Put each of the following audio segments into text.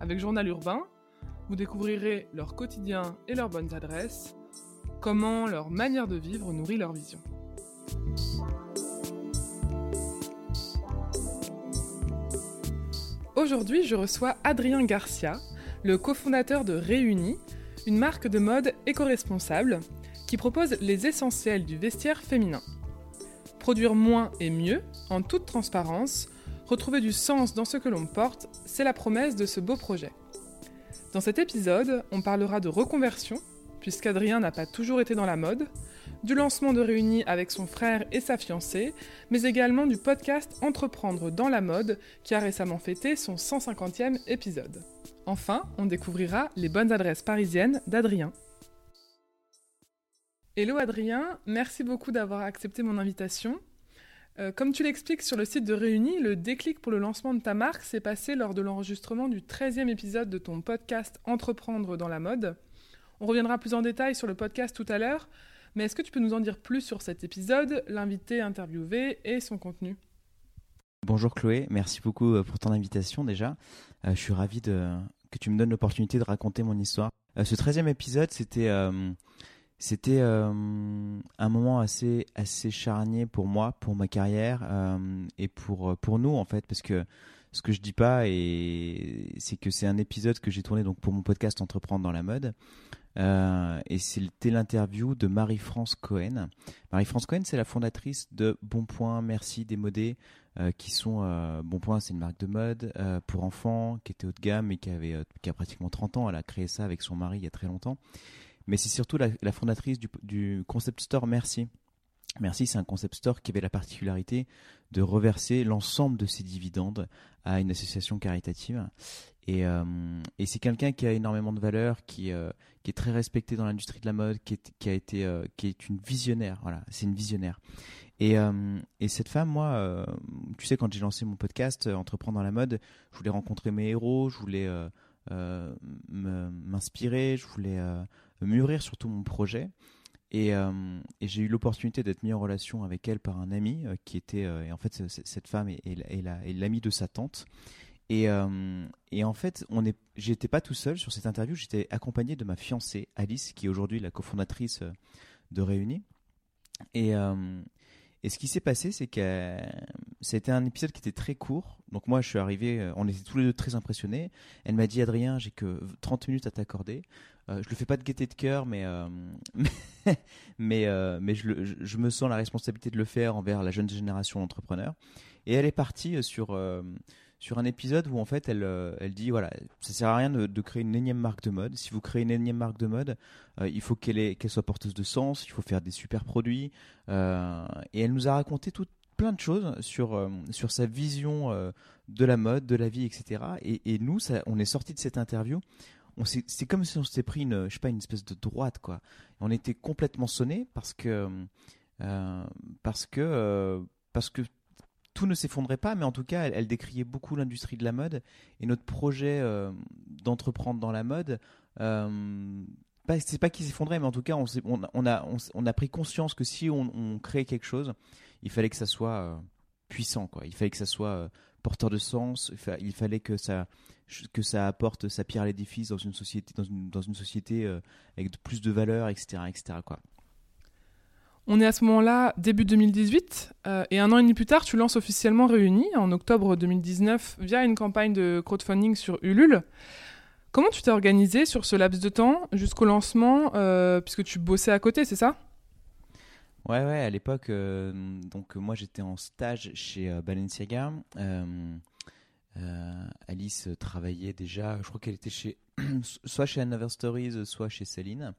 Avec Journal Urbain, vous découvrirez leur quotidien et leurs bonnes adresses, comment leur manière de vivre nourrit leur vision. Aujourd'hui, je reçois Adrien Garcia, le cofondateur de Réunis, une marque de mode éco-responsable qui propose les essentiels du vestiaire féminin. Produire moins et mieux, en toute transparence, Retrouver du sens dans ce que l'on porte, c'est la promesse de ce beau projet. Dans cet épisode, on parlera de reconversion, puisqu'Adrien n'a pas toujours été dans la mode, du lancement de Réunis avec son frère et sa fiancée, mais également du podcast Entreprendre dans la mode, qui a récemment fêté son 150e épisode. Enfin, on découvrira les bonnes adresses parisiennes d'Adrien. Hello Adrien, merci beaucoup d'avoir accepté mon invitation. Euh, comme tu l'expliques sur le site de Réunis, le déclic pour le lancement de ta marque s'est passé lors de l'enregistrement du 13e épisode de ton podcast Entreprendre dans la mode. On reviendra plus en détail sur le podcast tout à l'heure, mais est-ce que tu peux nous en dire plus sur cet épisode, l'invité interviewé et son contenu? Bonjour Chloé, merci beaucoup euh, pour ton invitation déjà. Euh, je suis ravi que tu me donnes l'opportunité de raconter mon histoire. ce 13e épisode, c'était c'était euh, un moment assez assez charnier pour moi, pour ma carrière euh, et pour pour nous en fait, parce que ce que je dis pas et c'est que c'est un épisode que j'ai tourné donc pour mon podcast Entreprendre dans la mode euh, et c'était l'interview de Marie-France Cohen. Marie-France Cohen, c'est la fondatrice de Bonpoint, Merci, Démodé, euh, qui sont euh, Bonpoint, c'est une marque de mode euh, pour enfants qui était haut de gamme et qui avait qui a pratiquement 30 ans. Elle a créé ça avec son mari il y a très longtemps mais c'est surtout la, fondatrice du, concept store Merci. Merci, c'est un concept store qui avait la particularité de reverser l'ensemble de ses dividendes à une association caritative. Et, euh, c'est quelqu'un qui a énormément de valeur, qui, euh, qui est très respecté dans l'industrie de la mode, qui est, a été, euh, qui est une visionnaire. Voilà, c'est une visionnaire. Et, et, cette femme, moi, tu sais, quand j'ai lancé mon podcast Entreprendre dans la mode, je voulais rencontrer mes héros, je voulais m'inspirer, je voulais mûrir surtout mon projet. Euh, et, j'ai eu l'opportunité d'être mis en relation avec elle par un ami euh, qui était, euh, en fait, cette femme est, est, l'ami de sa tante. Et, et en fait, on est, j'étais pas tout seul sur cette interview, j'étais accompagné de ma fiancée Alice, qui est aujourd'hui la cofondatrice de Réunis. Et, et ce qui s'est passé, c'est que c'était un épisode qui était très court. Donc moi, je suis arrivé, on était tous les deux très impressionnés. Elle m'a dit, Adrien, j'ai que 30 minutes à t'accorder. Euh, je le fais pas de gaieté de cœur, mais euh, mais euh, mais je, me sens la responsabilité de le faire envers la jeune génération d'entrepreneurs. Et elle est partie sur sur un épisode où en fait elle elle dit voilà ça sert à rien de, créer une énième marque de mode. Si vous créez une énième marque de mode, il faut qu'elle qu'elle soit porteuse de sens. Il faut faire des super produits. et elle nous a raconté tout plein de choses sur sur sa vision de la mode, de la vie, etc. Et, nous, on est sorti de cette interview c'est comme si on s'était pris une, je sais pas, une espèce de droite, quoi. On était complètement sonné parce que, euh, parce que, euh, parce que tout ne s'effondrait pas, mais en tout cas, elle, décriait beaucoup l'industrie de la mode et notre projet euh, d'entreprendre dans la mode. Euh, c'est pas qu'il s'effondrait, mais en tout cas, on, a, on, a pris conscience que si on crée quelque chose, il fallait que ça soit puissant, quoi. Il fallait que ça soit porteur de sens. Il fallait que ça, que ça apporte sa pierre à l'édifice dans une société, dans une, société euh, avec plus de valeur, etc., etc. Quoi. On est à ce moment-là, début 2018, euh, et un an et demi plus tard, tu lances officiellement Réunis, en octobre 2019, via une campagne de crowdfunding sur Ulule. Comment tu t'es organisé sur ce laps de temps jusqu'au lancement, euh, puisque tu bossais à côté, c'est ça? Ouais, ouais, à l'époque, donc moi j'étais en stage chez Balenciaga. Euh, Alice travaillait déjà, je crois qu'elle était chez soit chez Another Stories, soit chez Céline.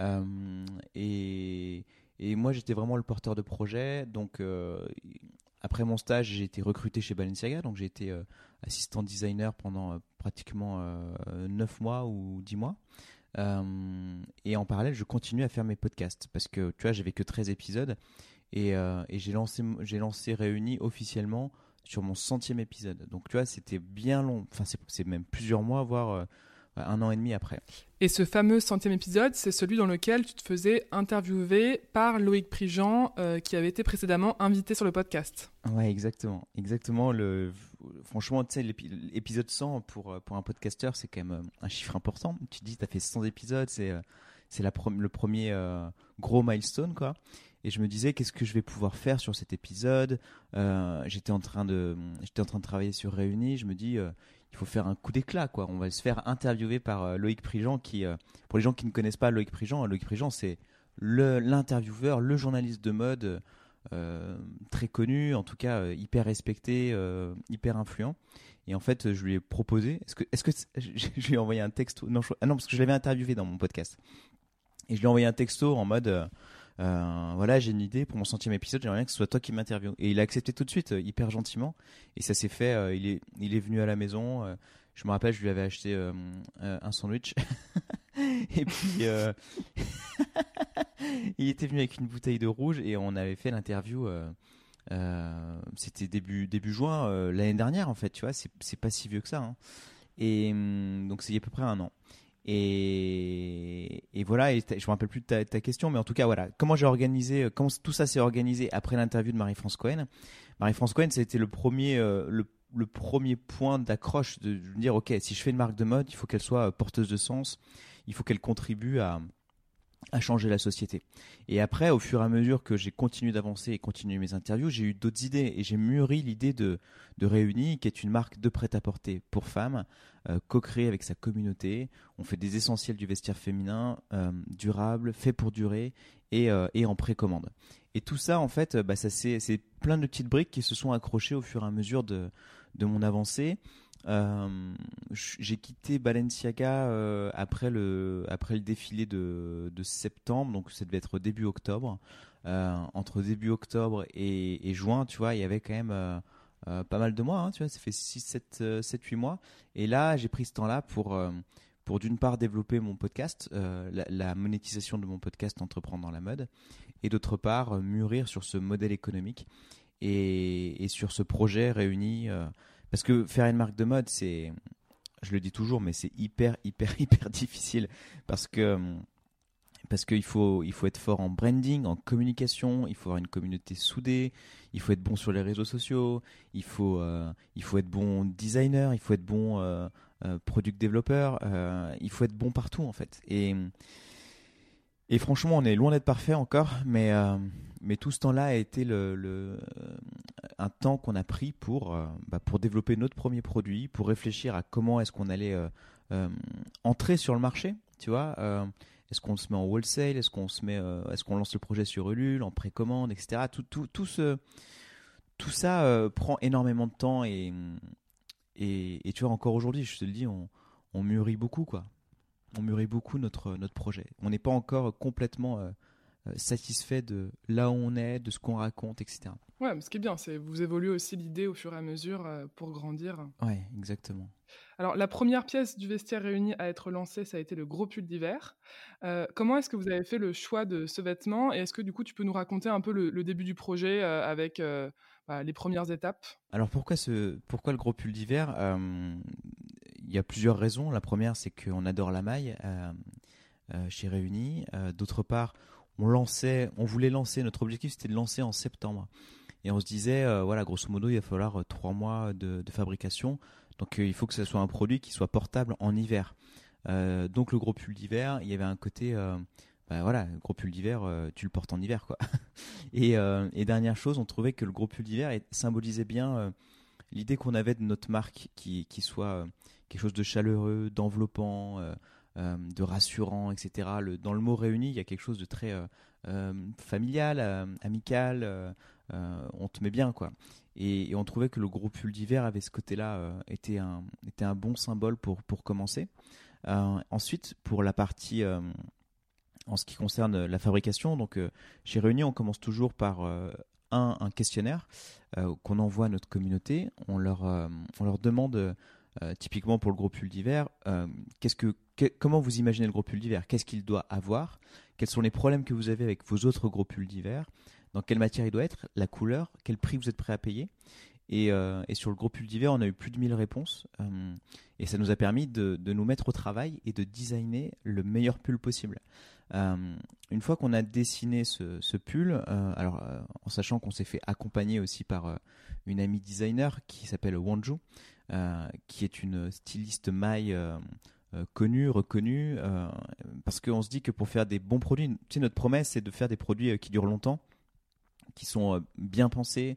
Euh, et, et, moi, j'étais vraiment le porteur de projet. Donc, euh, après mon stage, j'ai été recruté chez Balenciaga. Donc, j'ai été assistant designer pendant pratiquement 9 mois ou 10 mois. Et en parallèle, je continue à faire mes podcasts parce que tu vois, j'avais que 13 épisodes et, et j'ai lancé, j'ai lancé Réunis officiellement sur mon centième épisode. Donc tu vois, c'était bien long. Enfin, c'est même plusieurs mois, voire un an et demi après. Et ce fameux centième épisode, c'est celui dans lequel tu te faisais interviewer par Loïc Prigent, euh, qui avait été précédemment invité sur le podcast. Ouais, exactement. Exactement. Le... Franchement, tu sais, l'épisode 100 pour, euh, pour un podcasteur, c'est quand même euh, un chiffre important. Tu te dis, tu as fait 100 épisodes, c'est c'est le premier gros milestone, quoi. Et je me disais, qu'est-ce que je vais pouvoir faire sur cet épisode? J'étais en, train de, en train de travailler sur Réunis. Je me dis, il faut faire un coup d'éclat, quoi. On va se faire interviewer par euh, Loïc Prigent, qui, euh, pour les gens qui ne connaissent pas Loïc Prigent, Loïc Prigent, c'est l'intervieweur, le, journaliste de mode euh, très connu, en tout cas hyper respecté, hyper influent. Et en fait, je lui ai proposé. Est-ce que, est-ce que je lui ai envoyé un texto non, ah non, parce que je l'avais interviewé dans mon podcast. Et je lui ai envoyé un texto en mode euh, voilà, j'ai une idée pour mon centième épisode, j'aimerais bien que ce soit toi qui m'interviewe. Et il a accepté tout de suite, euh, hyper gentiment. Et ça s'est fait, euh, il, est, il est venu à la maison. je me rappelle, je lui avais acheté un sandwich. et puis, il était venu avec une bouteille de rouge et on avait fait l'interview. C'était début, début juin l'année dernière, en fait, tu vois, c'est pas si vieux que ça. Hein. Et hum, donc, c'est il y a à peu près un an. Et, voilà, et je me rappelle plus de ta, question, mais en tout cas, voilà, comment j'ai organisé, euh, comment tout ça s'est organisé après l'interview de Marie-France Cohen? Marie-France Cohen, c'était le premier, euh, le, premier point d'accroche de, dire, ok, si je fais une marque de mode, il faut qu'elle soit euh, porteuse de sens, il faut qu'elle contribue à, changer la société. Et après, au fur et à mesure que j'ai continué d'avancer et continué mes interviews, j'ai eu d'autres idées et j'ai mûri l'idée de, de Réunis, qui est une marque de prêt-à-porter pour femmes, euh, co-créée avec sa communauté. On fait des essentiels du vestiaire féminin, euh, durable, fait pour durer et, euh, et en précommande. Et tout ça, en fait, bah, ça c'est plein de petites briques qui se sont accrochées au fur et à mesure de, mon avancée. Euh, j'ai quitté Balenciaga après, le, après le défilé de, septembre, donc ça devait être début octobre. Entre début octobre et, juin, tu vois, il y avait quand même pas mal de mois, hein, tu vois, ça fait 6, 7, 7 8 mois. Et là, j'ai pris ce temps-là pour, pour d'une part développer mon podcast, la, la, monétisation de mon podcast Entreprendre dans la mode, et d'autre part mûrir sur ce modèle économique et, et sur ce projet réuni parce que faire une marque de mode, c'est, je le dis toujours, mais c'est hyper, hyper, hyper difficile parce que parce qu'il faut, il faut être fort en branding, en communication, il faut avoir une communauté soudée, il faut être bon sur les réseaux sociaux, il faut, euh, il faut être bon designer, il faut être bon euh, euh product développeur, il faut être bon partout en fait. Et, et franchement, on est loin d'être parfait encore, mais, mais tout ce temps-là a été le, le un temps qu'on a pris pour, bah, pour développer notre premier produit, pour réfléchir à comment est-ce qu'on allait entrer sur le marché, tu vois. Est-ce qu'on se met en wholesale? Est-ce qu'on se met, est-ce qu'on lance le projet sur Ulule, en précommande, etc. Tout, tout, tout, ce, tout ça prend énormément de temps et, et, et, tu vois, encore aujourd'hui, je te le dis, on, on mûrit beaucoup, quoi. On mûrit beaucoup notre, notre projet. On n'est pas encore complètement satisfait de là où on est, de ce qu'on raconte, etc. Ouais, mais ce qui est bien, c'est vous évoluez aussi l'idée au fur et à mesure euh, pour grandir. Ouais, exactement. Alors, la première pièce du vestiaire réuni à être lancée, ça a été le gros pull d'hiver. Euh, comment est-ce que vous avez fait le choix de ce vêtement Et est-ce que du coup, tu peux nous raconter un peu le, début du projet euh, avec bah, les premières étapes? Alors, pourquoi, ce, pourquoi le gros pull d'hiver? Il y a plusieurs raisons. La première, c'est qu'on adore la maille chez Réuni. D'autre part, on lançait, on voulait lancer, notre objectif c'était de lancer en septembre. Et on se disait, euh, voilà, grosso modo, il va falloir euh, trois mois de, fabrication. Donc euh, il faut que ce soit un produit qui soit portable en hiver. donc le gros pull d'hiver, il y avait un côté, bah, voilà, le gros pull d'hiver, tu le portes en hiver, quoi. et, dernière chose, on trouvait que le gros pull d'hiver symbolisait bien l'idée qu'on avait de notre marque qui, soit quelque chose de chaleureux, d'enveloppant, de rassurant, etc. Dans le mot réuni, il y a quelque chose de très familial, amical. Euh, on te met bien quoi. Et, on trouvait que le gros pull d'hiver avait ce côté-là, euh, était, un, était un bon symbole pour, pour commencer. Euh, ensuite, pour la partie en ce qui concerne la fabrication, donc chez Réunis, on commence toujours par un, un, questionnaire qu'on envoie à notre communauté. On leur, on leur demande typiquement pour le gros pull d'hiver, qu'est-ce que, comment vous imaginez le gros pull d'hiver? Qu'est-ce qu'il doit avoir? Quels sont les problèmes que vous avez avec vos autres gros pulls d'hiver? Dans quelle matière il doit être La couleur Quel prix vous êtes prêt à payer et, et, sur le gros pull d'hiver, on a eu plus de 1000 réponses. et ça nous a permis de, nous mettre au travail et de designer le meilleur pull possible. Euh, une fois qu'on a dessiné ce, pull, euh, alors euh, en sachant qu'on s'est fait accompagner aussi par une amie designer qui s'appelle Wanju, qui est une styliste maille connue, reconnue, parce qu'on se dit que pour faire des bons produits, notre promesse c'est de faire des produits qui durent longtemps, qui sont bien pensés,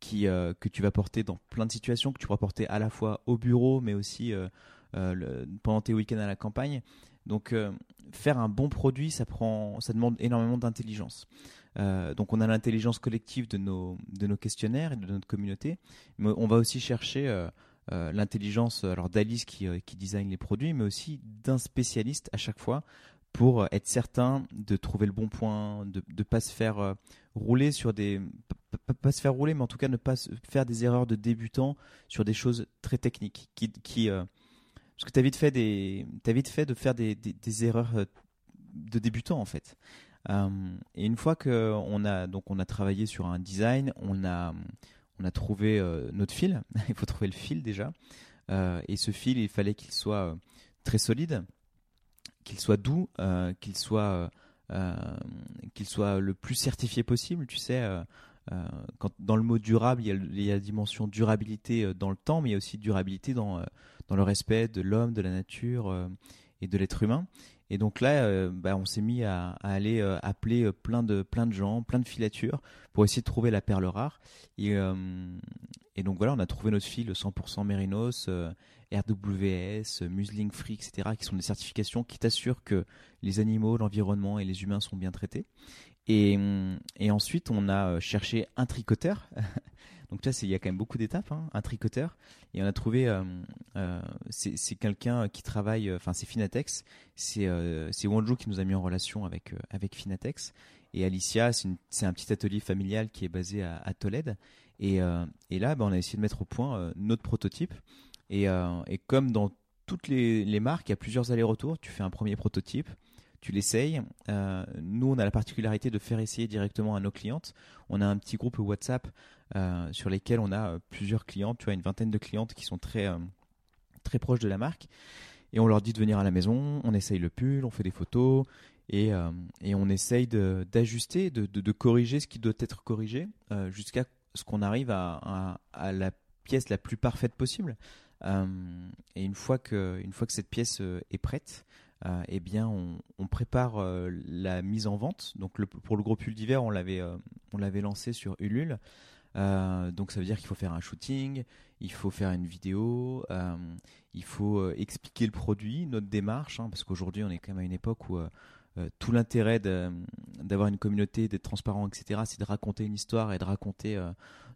qui, que tu vas porter dans plein de situations, que tu pourras porter à la fois au bureau, mais aussi pendant tes week-ends à la campagne. Donc euh, faire un bon produit, ça prend, ça demande énormément d'intelligence. Euh, donc on a l'intelligence collective de nos, de nos questionnaires et de notre communauté, mais on va aussi chercher euh, l'intelligence d'Alice qui, qui design les produits, mais aussi d'un spécialiste à chaque fois pour être certain de trouver le bon point, de ne pas se faire rouler sur des pas, se faire rouler, mais en tout cas ne pas faire des erreurs de débutant sur des choses très techniques qui, qui parce que tu as vite fait des, as vite fait de faire des, des, erreurs euh, de débutant en fait. Euh, et une fois qu'on a donc on a travaillé sur un design, on a on a trouvé euh, notre fil. il faut trouver le fil déjà. et ce fil, il fallait qu'il soit très solide, qu'il soit doux, qu'il soit qu'il soit le plus certifié possible. Tu sais, quand, dans le mot durable, il y, a, la dimension durabilité dans le temps, mais aussi durabilité dans dans le respect de l'homme, de la nature euh, et de l'être humain. Et donc là, euh, bah, on s'est mis à, aller euh, appeler plein de, plein de gens, plein de filatures, pour essayer de trouver la perle rare. Et, donc voilà, on a trouvé notre fil 100% Mérinos, RWS, Musling Free, etc., qui sont des certifications qui t'assurent que les animaux, l'environnement et les humains sont bien traités. Et, et ensuite, on a cherché un tricoteur Donc là, il y a quand même beaucoup d'étapes, hein, un tricoteur. Et on a trouvé, euh, euh, c'est quelqu'un qui travaille, euh, enfin c'est Finatex, c'est euh, Wanju qui nous a mis en relation avec, Finatex. Et Alicia, c'est un petit atelier familial qui est basé à, Tolède. Et, là, bah, on a essayé de mettre au point notre prototype. Et, et comme dans toutes les, les marques, il y a plusieurs allers-retours. Tu fais un premier prototype, tu l'essayes. Euh, nous, on a la particularité de faire essayer directement à nos clientes. On a un petit groupe WhatsApp euh, sur lesquels on a euh, plusieurs clientes, tu vois, une vingtaine de clientes qui sont très, très proches de la marque. Et on leur dit de venir à la maison, on essaye le pull, on fait des photos et, et on essaye d'ajuster, de, de, de, corriger ce qui doit être corrigé jusqu'à ce qu'on arrive à, la pièce la plus parfaite possible. et une fois, que, une fois que cette pièce est prête, euh, eh bien, on, prépare euh, la mise en vente. Donc, pour le gros pull d'hiver, on l'avait, euh, on l'avait lancé sur Ulule. donc, ça veut dire qu'il faut faire un shooting, il faut faire une vidéo, il faut expliquer le produit, notre démarche, hein, parce qu'aujourd'hui, on est quand même à une époque où tout l'intérêt d'avoir une communauté, d'être transparent, etc., c'est de raconter une histoire et de raconter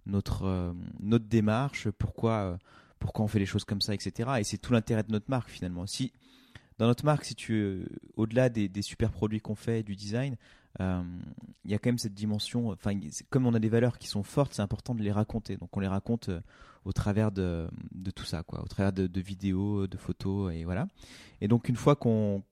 notre, notre démarche, pourquoi, pourquoi on fait les choses comme ça, etc. Et c'est tout l'intérêt de notre marque finalement. Si dans notre marque, si tu au-delà des, super produits qu'on fait, du design, euh, il y a quand même cette dimension. Enfin, comme on a des valeurs qui sont fortes, c'est important de les raconter. Donc, on les raconte euh, au travers de, tout ça, quoi, au travers de, vidéos, de photos, et voilà. Et donc, une fois qu'on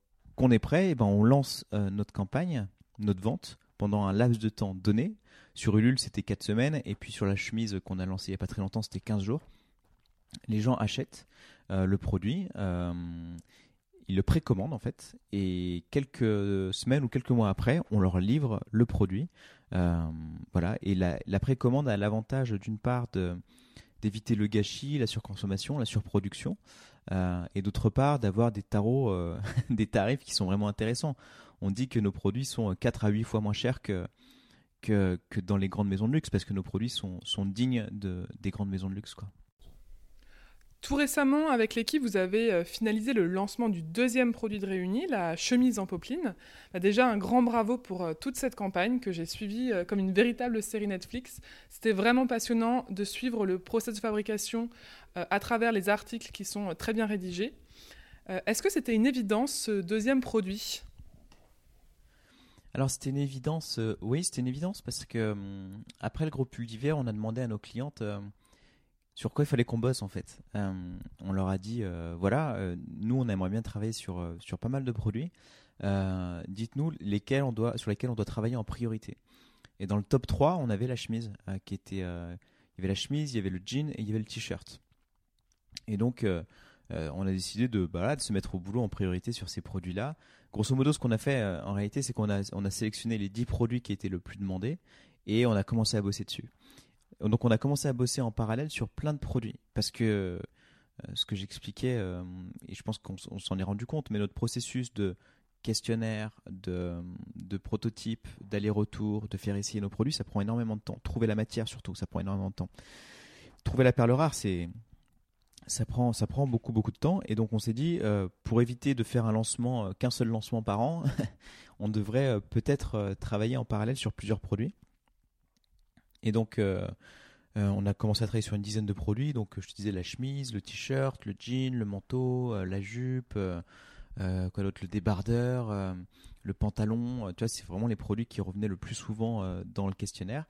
est prêt, eh ben, on lance euh, notre campagne, notre vente pendant un laps de temps donné. Sur Ulule, c'était 4 semaines, et puis sur la chemise qu'on a lancée il n'y a pas très longtemps, c'était 15 jours. Les gens achètent le produit ils le précommandent en fait, et quelques semaines ou quelques mois après, on leur livre le produit. Euh, voilà, et la, précommande a l'avantage d'une part d'éviter le gâchis, la surconsommation, la surproduction, euh, et d'autre part d'avoir des tarots, euh, des tarifs qui sont vraiment intéressants. On dit que nos produits sont 4 à 8 fois moins chers que, dans les grandes maisons de luxe, parce que nos produits sont, dignes de, des grandes maisons de luxe. Quoi. Tout récemment, avec l'équipe, vous avez euh, finalisé le lancement du deuxième produit de Réunis, la chemise en popeline. Bah, déjà, un grand bravo pour euh, toute cette campagne que j'ai suivie euh, comme une véritable série Netflix. C'était vraiment passionnant de suivre le process de fabrication à travers les articles qui sont très bien rédigés. Est-ce que c'était une évidence, ce deuxième produit? Alors c'était une évidence, oui c'était une évidence parce que hum, après le gros pull d'hiver, on a demandé à nos clientes sur quoi il fallait qu'on bosse en fait. on leur a dit voilà, nous on aimerait bien travailler sur pas mal de produits. Dites-nous lesquels on doit sur lesquels on doit travailler en priorité. Et dans le top 3, on avait la chemise qui était il y avait la chemise, il y le jean et il y avait le t-shirt. Et donc on a décidé de, bah, de se mettre au boulot en priorité sur ces produits-là. Grosso modo, ce qu'on a fait en réalité, c'est qu'on a, a sélectionné les 10 produits qui étaient le plus demandés et on a commencé à bosser dessus. Donc on a commencé à bosser en parallèle sur plein de produits parce que euh, ce que j'expliquais euh, et je pense qu'on s'en est rendu compte, mais notre processus de questionnaire, de, prototype, d'aller-retour, de faire essayer nos produits, ça prend énormément de temps. Trouver la matière surtout, ça prend énormément de temps. Trouver la perle rare, c'est ça prend, ça prend beaucoup beaucoup de temps et donc on s'est dit euh, pour éviter de faire un lancement qu'un seul lancement par an, on devrait peut-être travailler en parallèle sur plusieurs produits. Et donc, euh, euh, on a commencé à travailler sur une dizaine de produits. Donc, je te disais la chemise, le t-shirt, le jean, le manteau, euh, la jupe, quoi d'autre, le débardeur, le pantalon. tu vois, c'est vraiment les produits qui revenaient le plus souvent dans le questionnaire.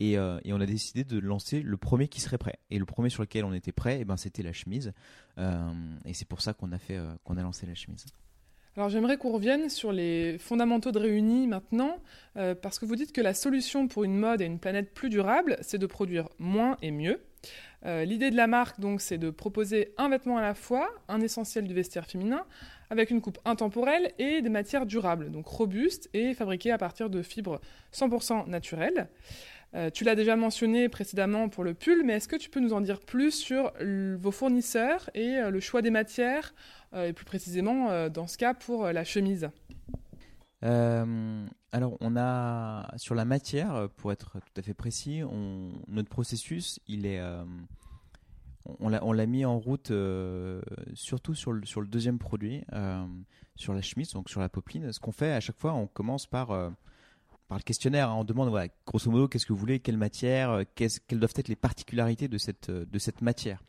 Et, et, on a décidé de lancer le premier qui serait prêt. Et le premier sur lequel on était prêt, et eh ben, c'était la chemise. et c'est pour ça qu'on a fait, qu'on a lancé la chemise. Alors j'aimerais qu'on revienne sur les fondamentaux de Réunis maintenant, euh, parce que vous dites que la solution pour une mode et une planète plus durable, c'est de produire moins et mieux. Euh, l'idée de la marque, donc, c'est de proposer un vêtement à la fois, un essentiel du vestiaire féminin, avec une coupe intemporelle et des matières durables, donc robustes et fabriquées à partir de fibres 100% naturelles. Euh, tu l'as déjà mentionné précédemment pour le pull, mais est-ce que tu peux nous en dire plus sur vos fournisseurs et le choix des matières et plus précisément euh, dans ce cas pour euh, la chemise alors, on a sur la matière, pour être tout à fait précis, notre processus, il est, on l'a mis en route surtout sur le, sur le deuxième produit, sur la chemise, donc sur la popeline. Ce qu'on fait à chaque fois, on commence par par le questionnaire. Hein. on demande, voilà, grosso modo, qu'est-ce que vous voulez, quelle matière, quelles doivent être les particularités de cette de cette matière.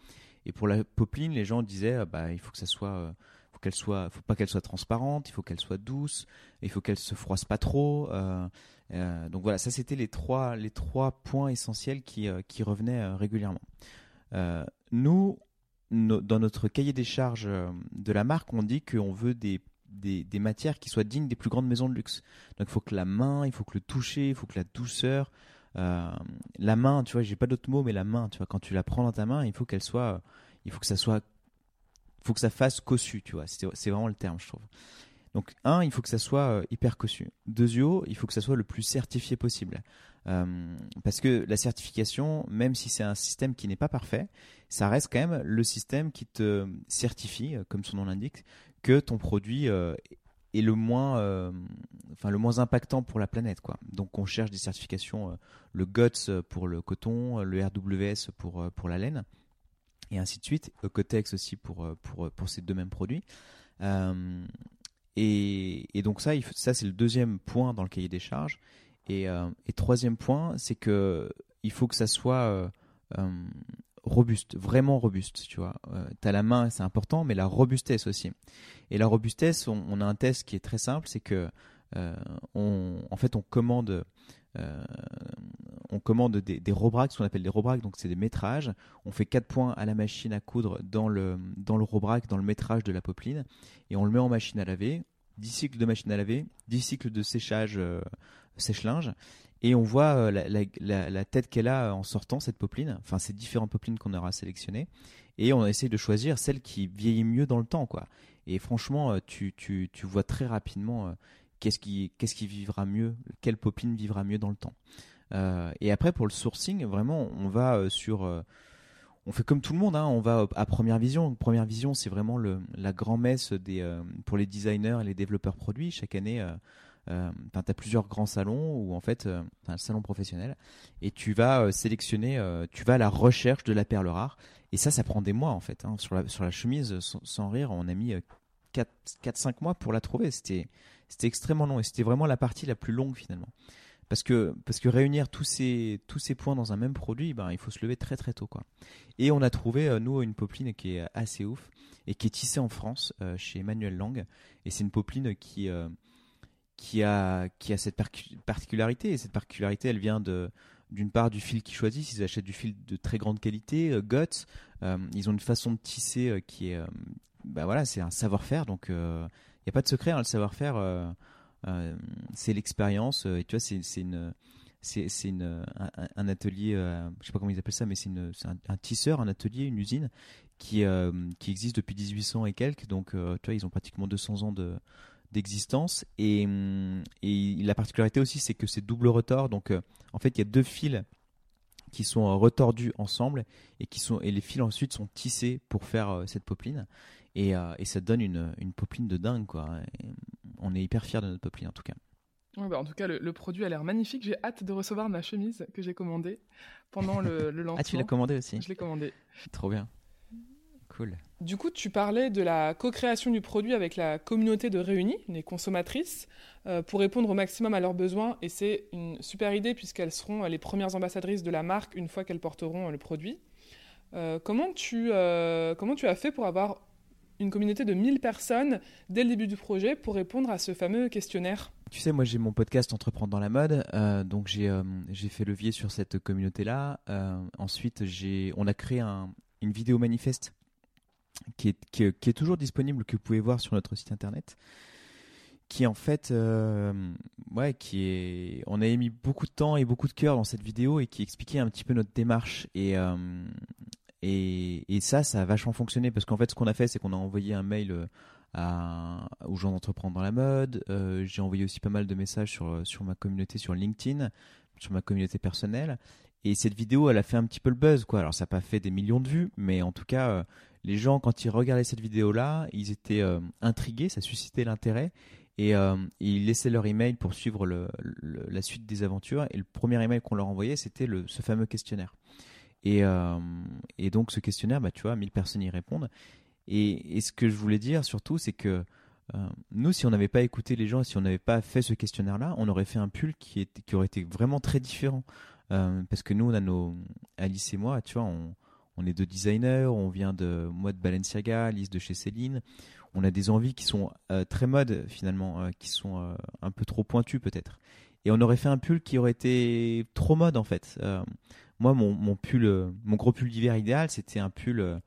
Et pour la popeline, les gens disaient, euh, bah, il faut euh, faut qu'elle soit, faut pas qu'elle soit transparente, il faut qu'elle soit douce, il faut qu'elle se froisse pas trop. Euh, donc voilà, ça c'était les trois, les trois points essentiels qui, qui revenaient régulièrement. nous, dans notre cahier des charges de la marque, on dit qu'on veut des des, des, matières qui soient dignes des plus grandes maisons de luxe. Donc il faut que la main, il faut que le toucher, il faut que la douceur, euh, la main, tu vois, j'ai pas d'autre mot, mais la main, tu vois, quand tu la prends dans ta main, il faut qu'elle soit, il faut que ça soit, faut que ça fasse cossu, tu vois. C'est vraiment le terme, je trouve. Donc, un, il faut que ça soit euh, hyper cossu. Deuxièmement, il faut que ça soit le plus certifié possible. Euh, parce que la certification, même si c'est un système qui n'est pas parfait, ça reste quand même le système qui te certifie, comme son nom l'indique, que ton produit est le moins, euh, enfin le moins impactant pour la planète, quoi. Donc on cherche des certifications, euh, le GOTS pour le coton, le RWS pour euh, pour la laine, et ainsi de suite. Ecotex aussi pour pour pour ces deux mêmes produits. Et, et, donc ça, ça c'est le deuxième point dans le cahier des charges. Et, et troisième point, c'est que il faut que ça soit robuste, vraiment robuste, tu vois. Euh, as la main, c'est important, mais la robustesse aussi. Et la robustesse, on, a un test qui est très simple, c'est que euh, on, en fait, on commande, euh, on commande des, des ce qu'on appelle des robracs, donc c'est des métrages. On fait 4 points à la machine à coudre dans le, dans le robrac, dans le métrage de la popeline, et on le met en machine à laver. 10 cycles de machine à laver, 10 cycles de séchage sèche-linge, et on voit euh, la, tête qu'elle a en sortant, cette popeline, enfin ces différentes popelines qu'on aura sélectionnées, et on essaie de choisir celle qui vieillit mieux dans le temps. quoi. Et franchement, euh, tu, tu, tu vois très rapidement euh, qu'est-ce qui, qu'est-ce qui vivra mieux, quelle popeline vivra mieux dans le temps. et après, pour le sourcing, vraiment, on va sur on fait comme tout le monde, hein, on va à première vision. Première vision, c'est vraiment le, la grand-messe des, pour les designers et les développeurs produits. Chaque année, euh, tu as plusieurs grands salons où en fait, euh, un salon professionnel, et tu vas euh, sélectionner, tu vas à la recherche de la perle rare. Et ça, ça prend des mois en fait. Hein. Sur, la, sur la chemise, sans, rire, on a mis 4-5 mois pour la trouver. C'était extrêmement long et c'était vraiment la partie la plus longue finalement. Parce que, parce que réunir tous ces, tous ces points dans un même produit, ben, il faut se lever très très tôt. Quoi. Et on a trouvé, nous, une popeline qui est assez ouf et qui est tissée en France chez Emmanuel Lang. Et c'est une popeline qui, qui a, qui a cette particularité. Et cette particularité, elle vient de, d'une part du fil qu'ils choisissent, ils achètent du fil de très grande qualité, euh, GOTS, ils ont une façon de tisser qui est, bah voilà, c'est un savoir-faire, donc il n'y a pas de secret, hein, le savoir-faire, c'est l'expérience, et tu vois, c'est une c'est un, atelier, euh, je sais pas comment ils appellent ça, mais c'est un, un, tisseur, un atelier, une usine qui, euh, qui existe depuis 1800 et quelques. Donc, euh, tu vois, ils ont pratiquement 200 ans de d'existence et, et, la particularité aussi c'est que c'est double retors donc en fait il y a deux fils qui sont retordus ensemble et qui sont et les fils ensuite sont tissés pour faire cette popeline et, et, ça donne une, une popeline de dingue quoi on est hyper fiers de notre popeline en tout cas bah, en tout cas, le, produit a l'air magnifique. J'ai hâte de recevoir ma chemise que j'ai commandée pendant le, lancement. ah, tu l'as commandée aussi Je l'ai commandée. Trop bien. Cool. Du coup, tu parlais de la co-création du produit avec la communauté de réunis, les consommatrices, euh, pour répondre au maximum à leurs besoins. Et c'est une super idée puisqu'elles seront les premières ambassadrices de la marque une fois qu'elles porteront le produit. Euh, comment, tu, euh, comment tu as fait pour avoir une communauté de 1000 personnes dès le début du projet pour répondre à ce fameux questionnaire? Tu sais, moi j'ai mon podcast Entreprendre dans la mode, euh, donc j'ai euh, fait levier sur cette communauté-là. Euh, ensuite, on a créé un, une vidéo manifeste qui est, toujours disponible, que vous pouvez voir sur notre site internet, qui en fait, ouais, qui est, on a mis beaucoup de temps et beaucoup de cœur dans cette vidéo et qui expliquait un petit peu notre démarche et et, et ça, ça a vachement fonctionné parce qu'en fait, ce qu'on a fait, c'est qu'on a envoyé un mail aux gens d'entreprendre dans la mode. Euh, j'ai envoyé aussi pas mal de messages sur, sur ma communauté sur LinkedIn, sur ma communauté personnelle. Et cette vidéo, elle a fait un petit peu le buzz, quoi. Alors, ça n'a pas fait des millions de vues, mais en tout cas, euh, les gens, quand ils regardaient cette vidéo-là, ils étaient euh, intrigués, ça suscitait l'intérêt. Et, ils laissaient leur email pour suivre la suite des aventures. Et le premier email qu'on leur envoyait, c'était ce fameux questionnaire. Et, et, donc, ce questionnaire, bah, tu vois, 1000 personnes y répondent. Et, ce que je voulais dire surtout, c'est que euh, nous, si on n'avait pas écouté les gens, si on n'avait pas fait ce questionnaire-là, on aurait fait un pull qui, aurait été vraiment très différent. Euh, parce que nous, on a nos. Alice et moi, tu vois, on, on est deux designers, on vient de. Moi de Balenciaga, Alice de chez Céline. On a des envies qui sont euh, très mode, finalement, qui sont un peu trop pointues, peut-être. Et on aurait fait un pull qui aurait été trop mode, en fait. moi, mon, mon pull, mon gros pull d'hiver idéal, c'était un pull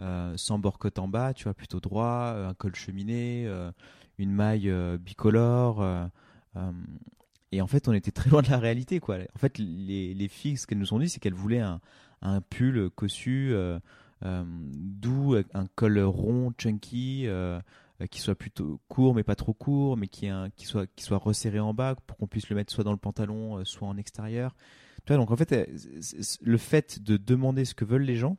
euh, sans bord côte en bas, tu vois, plutôt droit, euh, un col cheminé, euh, une maille bicolore. et en fait, on était très loin de la réalité, quoi. En fait, les, les filles, ce qu'elles nous ont dit, c'est qu'elles voulaient un, un, pull cossu, doux, un col rond, chunky, qui soit plutôt court mais pas trop court, mais qui, un, qui, soit, qui soit resserré en bas pour qu'on puisse le mettre soit dans le pantalon, soit en extérieur. Tu vois, donc en fait, le fait de demander ce que veulent les gens,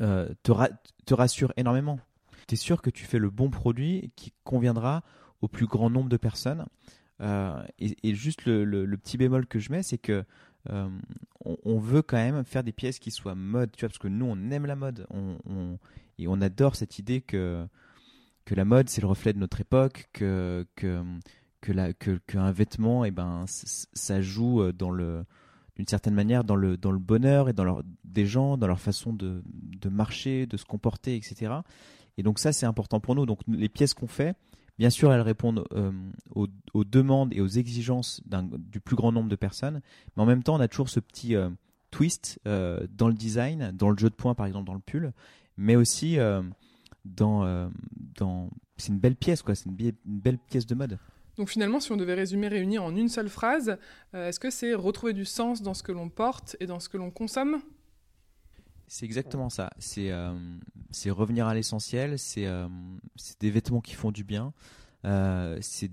euh, te, rassure énormément. Tu es sûr que tu fais le bon produit qui conviendra au plus grand nombre de personnes. Euh, et, juste le, petit bémol que je mets, c'est que euh, on, veut quand même faire des pièces qui soient mode, tu vois, parce que nous on aime la mode, on, et on adore cette idée que que la mode c'est le reflet de notre époque, que que que, qu'un vêtement, et eh ben, ça joue dans le d'une certaine manière dans le, dans le bonheur et dans des gens, dans leur façon de, de marcher, de se comporter, etc. Et donc ça, c'est important pour nous. Donc les pièces qu'on fait, bien sûr, elles répondent euh, aux, demandes et aux exigences du plus grand nombre de personnes, mais en même temps, on a toujours ce petit euh, twist euh, dans le design, dans le jeu de points, par exemple, dans le pull, mais aussi dans... c'est une belle pièce, quoi. C'est une, une belle pièce de mode. Donc finalement, si on devait résumer Réunir en une seule phrase, est-ce que c'est retrouver du sens dans ce que l'on porte et dans ce que l'on consomme? C'est exactement ça. C'est euh, revenir à l'essentiel, euh, c'est des vêtements qui font du bien, c'est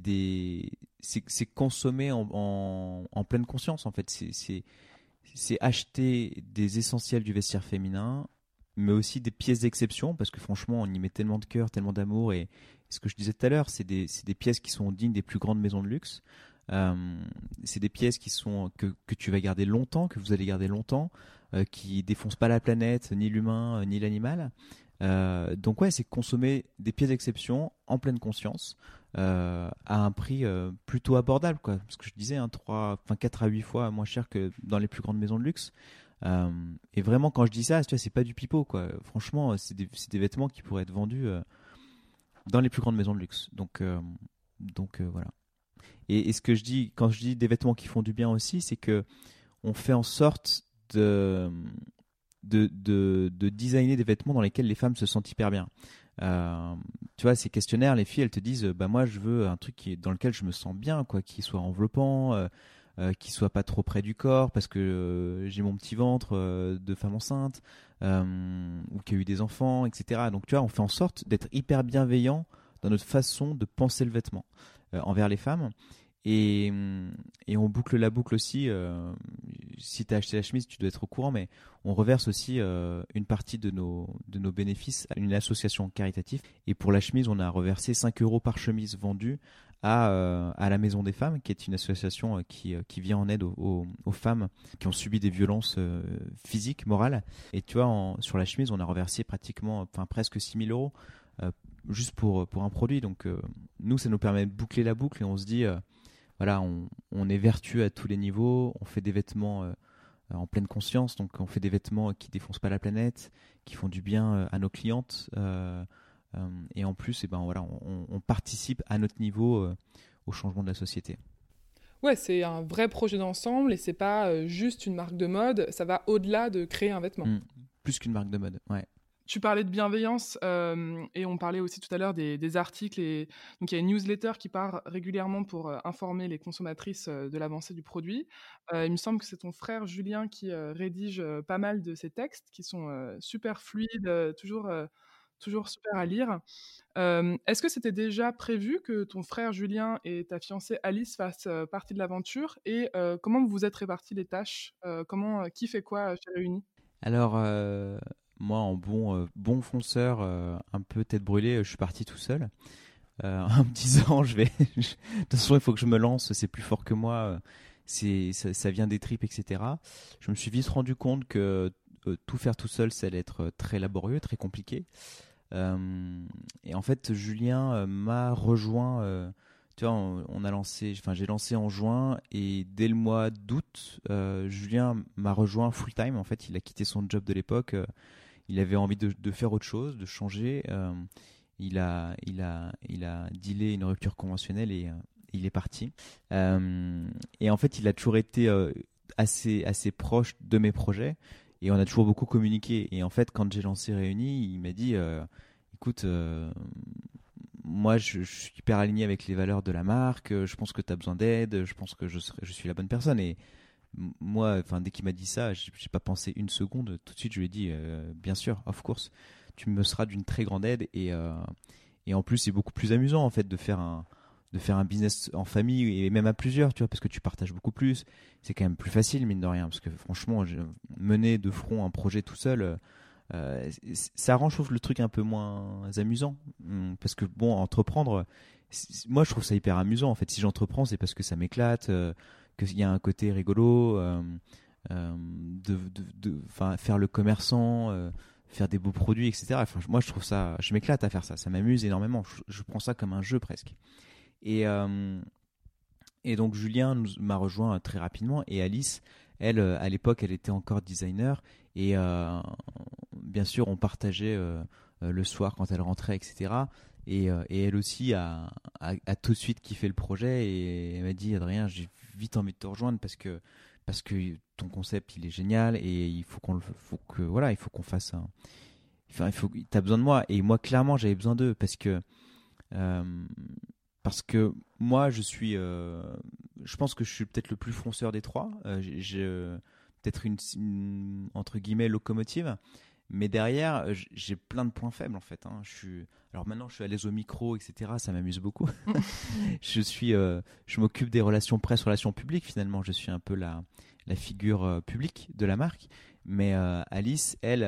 consommer en, pleine conscience en fait. C'est acheter des essentiels du vestiaire féminin, mais aussi des pièces d'exception, parce que franchement, on y met tellement de cœur, tellement d'amour, et, ce que je disais tout à l'heure, c'est des, pièces qui sont dignes des plus grandes maisons de luxe. Euh, c'est des pièces qui sont que, que, tu vas garder longtemps, que vous allez garder longtemps, euh, qui défoncent pas la planète, ni l'humain, euh, ni l'animal. Donc ouais, c'est consommer des pièces d'exception en pleine conscience à un prix plutôt abordable, quoi. Parce que je disais, hein, 3, enfin 4 à 8 fois moins cher que dans les plus grandes maisons de luxe. et vraiment, quand je dis ça, c'est pas du pipeau, quoi. Franchement, c'est des, des, vêtements qui pourraient être vendus dans les plus grandes maisons de luxe. Donc, donc voilà. Et, ce que je dis, quand je dis des vêtements qui font du bien aussi, c'est que on fait en sorte de, de, de, de designer des vêtements dans lesquels les femmes se sentent hyper bien. Euh, tu vois, ces questionnaires, les filles, elles te disent, bah moi, je veux un truc qui, dans lequel je me sens bien, quoi, qui soit enveloppant, euh, euh, qui soit pas trop près du corps, parce que euh, j'ai mon petit ventre euh, de femme enceinte, ou qui a eu des enfants, etc. Donc, tu vois, on fait en sorte d'être hyper bienveillant dans notre façon de penser le vêtement envers les femmes. Et, et, on boucle la boucle aussi. Euh, si tu as acheté la chemise, tu dois être au courant, mais on reverse aussi euh, une partie de nos, de nos bénéfices à une association caritative. Et pour la chemise, on a reversé 5 euros par chemise vendue à, euh, à la Maison des Femmes, qui est une association qui, qui vient en aide aux, aux, femmes qui ont subi des violences physiques, morales. Et tu vois, sur la chemise, on a reversé pratiquement, enfin presque 6 000 euros juste pour, pour un produit. Donc nous, ça nous permet de boucler la boucle et on se dit voilà, on, est vertueux à tous les niveaux, on fait des vêtements euh, en pleine conscience, donc on fait des vêtements qui défoncent pas la planète, qui font du bien euh, à nos clientes, euh, et en plus, et eh ben voilà, on, participe à notre niveau au changement de la société. Ouais, c'est un vrai projet d'ensemble et c'est pas juste une marque de mode, ça va au-delà de créer un vêtement. Mmh. plus qu'une marque de mode, ouais. Tu parlais de bienveillance euh, et on parlait aussi tout à l'heure des, articles. Et... Donc il y a une newsletter qui part régulièrement pour euh, informer les consommatrices euh, de l'avancée du produit. il me semble que c'est ton frère Julien qui rédige pas mal de ces textes qui sont super fluides, toujours, toujours super à lire. Est-ce que c'était déjà prévu que ton frère Julien et ta fiancée Alice fassent partie de l'aventure Et comment vous vous êtes répartis les tâches? Comment Qui fait quoi chez Réunis? Alors, moi, en bon, euh, bon fonceur, euh, un peu tête brûlée, je suis parti tout seul. Euh, en me disant, je vais. de toute façon, il faut que je me lance, c'est plus fort que moi, ça, vient des tripes, etc. Je me suis vite rendu compte que tout faire tout seul, ça allait être très laborieux, très compliqué. et en fait, Julien m'a rejoint. tu vois, on, a lancé, enfin, j'ai lancé en juin et dès le mois d'août, Julien m'a rejoint full time. En fait, il a quitté son job de l'époque il avait envie de, faire autre chose, de changer. Euh, il a, il a, il a dealé une rupture conventionnelle et euh, il est parti. Euh, et en fait, il a toujours été assez, assez proche de mes projets et on a toujours beaucoup communiqué. Et en fait, quand j'ai lancé Réunis, il m'a dit, écoute moi, je, suis hyper aligné avec les valeurs de la marque. Je pense que tu as besoin d'aide. Je pense que je, suis la bonne personne. Moi, enfin, dès qu'il m'a dit ça, j'ai pas pensé une seconde. Tout de suite, je lui ai dit, euh, bien sûr, of course, tu me seras d'une très grande aide et euh, et en plus, c'est beaucoup plus amusant en fait de faire un de faire un business en famille et même à plusieurs, tu vois, parce que tu partages beaucoup plus. C'est quand même plus facile, mine de rien, parce que franchement, mener de front un projet tout seul, euh, ça rend, le truc un peu moins amusant. Hum, parce que, bon, entreprendre, moi, je trouve ça hyper amusant. En fait, si j'entreprends, c'est parce que ça m'éclate qu'il y a un côté rigolo, euh, euh, de, faire le commerçant, euh, faire des beaux produits, etc. Moi, je trouve ça, je m'éclate à faire ça, ça m'amuse énormément. Je, prends ça comme un jeu presque. Et, donc, Julien m'a rejoint très rapidement et Alice, elle, à l'époque, elle était encore designer et bien sûr, on partageait le soir quand elle rentrait, etc. Et, elle aussi a, tout de suite kiffé le projet et elle m'a dit Adrien, j'ai vite envie de te rejoindre parce que parce que ton concept il est génial et il faut qu'on faut que voilà il faut qu'on fasse un enfin il faut t'as besoin de moi et moi clairement j'avais besoin d'eux parce que euh, parce que moi je suis euh, je pense que je suis peut-être le plus fonceur des trois. Euh, j'ai peut-être une, entre guillemets locomotive mais derrière, j'ai plein de points faibles en fait. Hein. Je suis... Alors maintenant, je suis à l'aise au micro, etc. Ça m'amuse beaucoup. je suis, euh, je m'occupe des relations presse, relations publiques. Finalement, je suis un peu la, la figure euh, publique de la marque. Mais euh, Alice, elle,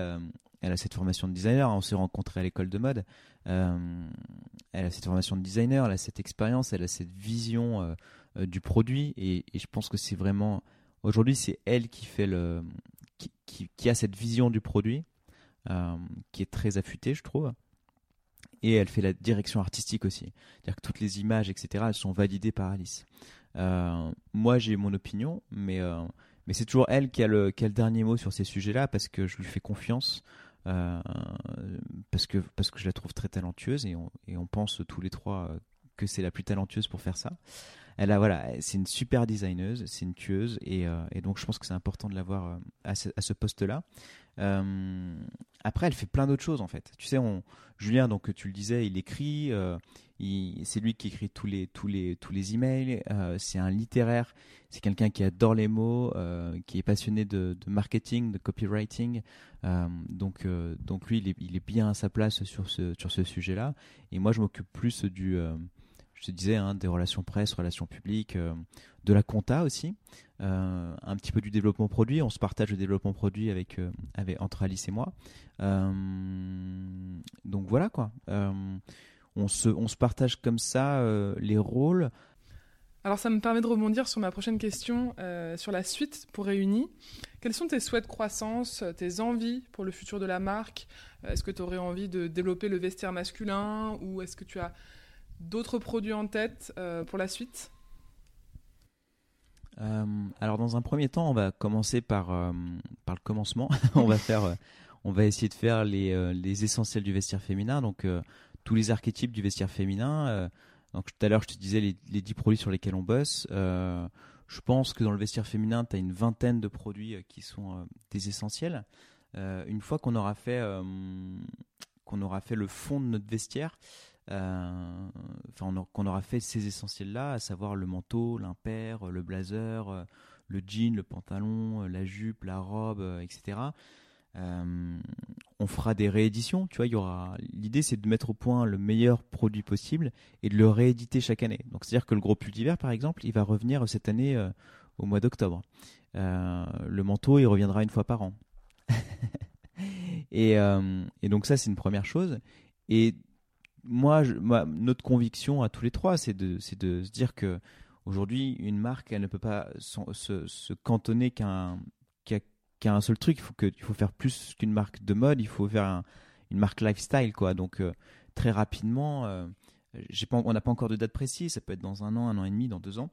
elle a cette formation de designer. On s'est rencontrés à l'école de mode. elle a cette formation de designer, elle a cette expérience, elle a cette vision du produit. Et, et je pense que c'est vraiment aujourd'hui, c'est elle qui fait le, qui, qui, qui a cette vision du produit qui est très affûtée, je trouve. Et elle fait la direction artistique aussi. C'est-à-dire que toutes les images, etc., elles sont validées par Alice. Euh, moi, j'ai mon opinion, mais, euh, mais c'est toujours elle qui a, le, dernier mot sur ces sujets-là parce que je lui fais confiance. parce, que, parce que je la trouve très talentueuse et on, et on pense tous les trois que c'est la plus talentueuse pour faire ça. Elle a voilà, c'est une super designeuse, c'est une tueuse et, donc je pense que c'est important de l'avoir à ce poste-là. Après, elle fait plein d'autres choses en fait. Tu sais, Julien, donc tu le disais, il écrit, c'est lui qui écrit tous les tous les tous les emails. Euh, c'est un littéraire. C'est quelqu'un qui adore les mots, euh, qui est passionné de, marketing, de copywriting. Euh, donc donc lui, il est, il est, bien à sa place sur ce sur ce sujet-là. Et moi, je m'occupe plus du je te disais, hein, des relations presse, relations publiques, de la compta aussi, un petit peu du développement produit. On se partage le développement produit avec, avec entre Alice et moi. donc voilà quoi on se, on se partage comme ça euh, les rôles. Alors ça me permet de rebondir sur ma prochaine question euh, sur la suite pour Réunis. Quels sont tes souhaits de croissance, tes envies pour le futur de la marque? Est-ce que tu aurais envie de développer le vestiaire masculin ou est-ce que tu as d'autres produits en tête euh, pour la suite? Alors dans un premier temps, on va commencer par, par le commencement. on va faire, on va essayer de faire les, les essentiels du vestiaire féminin. Donc tous les archétypes du vestiaire féminin. Euh, donc tout à l'heure, je te disais les, les 10 produits sur lesquels on bosse. Euh, je pense que dans le vestiaire féminin, tu as une vingtaine de produits euh, qui sont des essentiels. une fois qu'on aura fait qu'on aura fait le fond de notre vestiaire, enfin qu'on aura fait ces essentiels là, à savoir le manteau, l'impair, le blazer, le jean, le pantalon, la jupe, la robe, etc. Euh, on fera des rééditions, tu vois, il y aura l'idée c'est de mettre au point le meilleur produit possible et de le rééditer chaque année. Donc c'est-à-dire que le gros pull d'hiver par exemple, il va revenir cette année euh, au mois d'octobre. Euh, le manteau, il reviendra une fois par an. et, donc ça c'est une première chose et moi, notre conviction à tous les trois, c'est de, de se dire que aujourd'hui, une marque, elle ne peut pas se, se cantonner qu'à un seul truc, il faut, que, il faut faire plus qu'une marque de mode, il faut faire une marque lifestyle. quoi. Donc euh, très rapidement, euh, pas, on n'a pas encore de date précise, ça peut être dans un an, un an et demi, dans deux ans.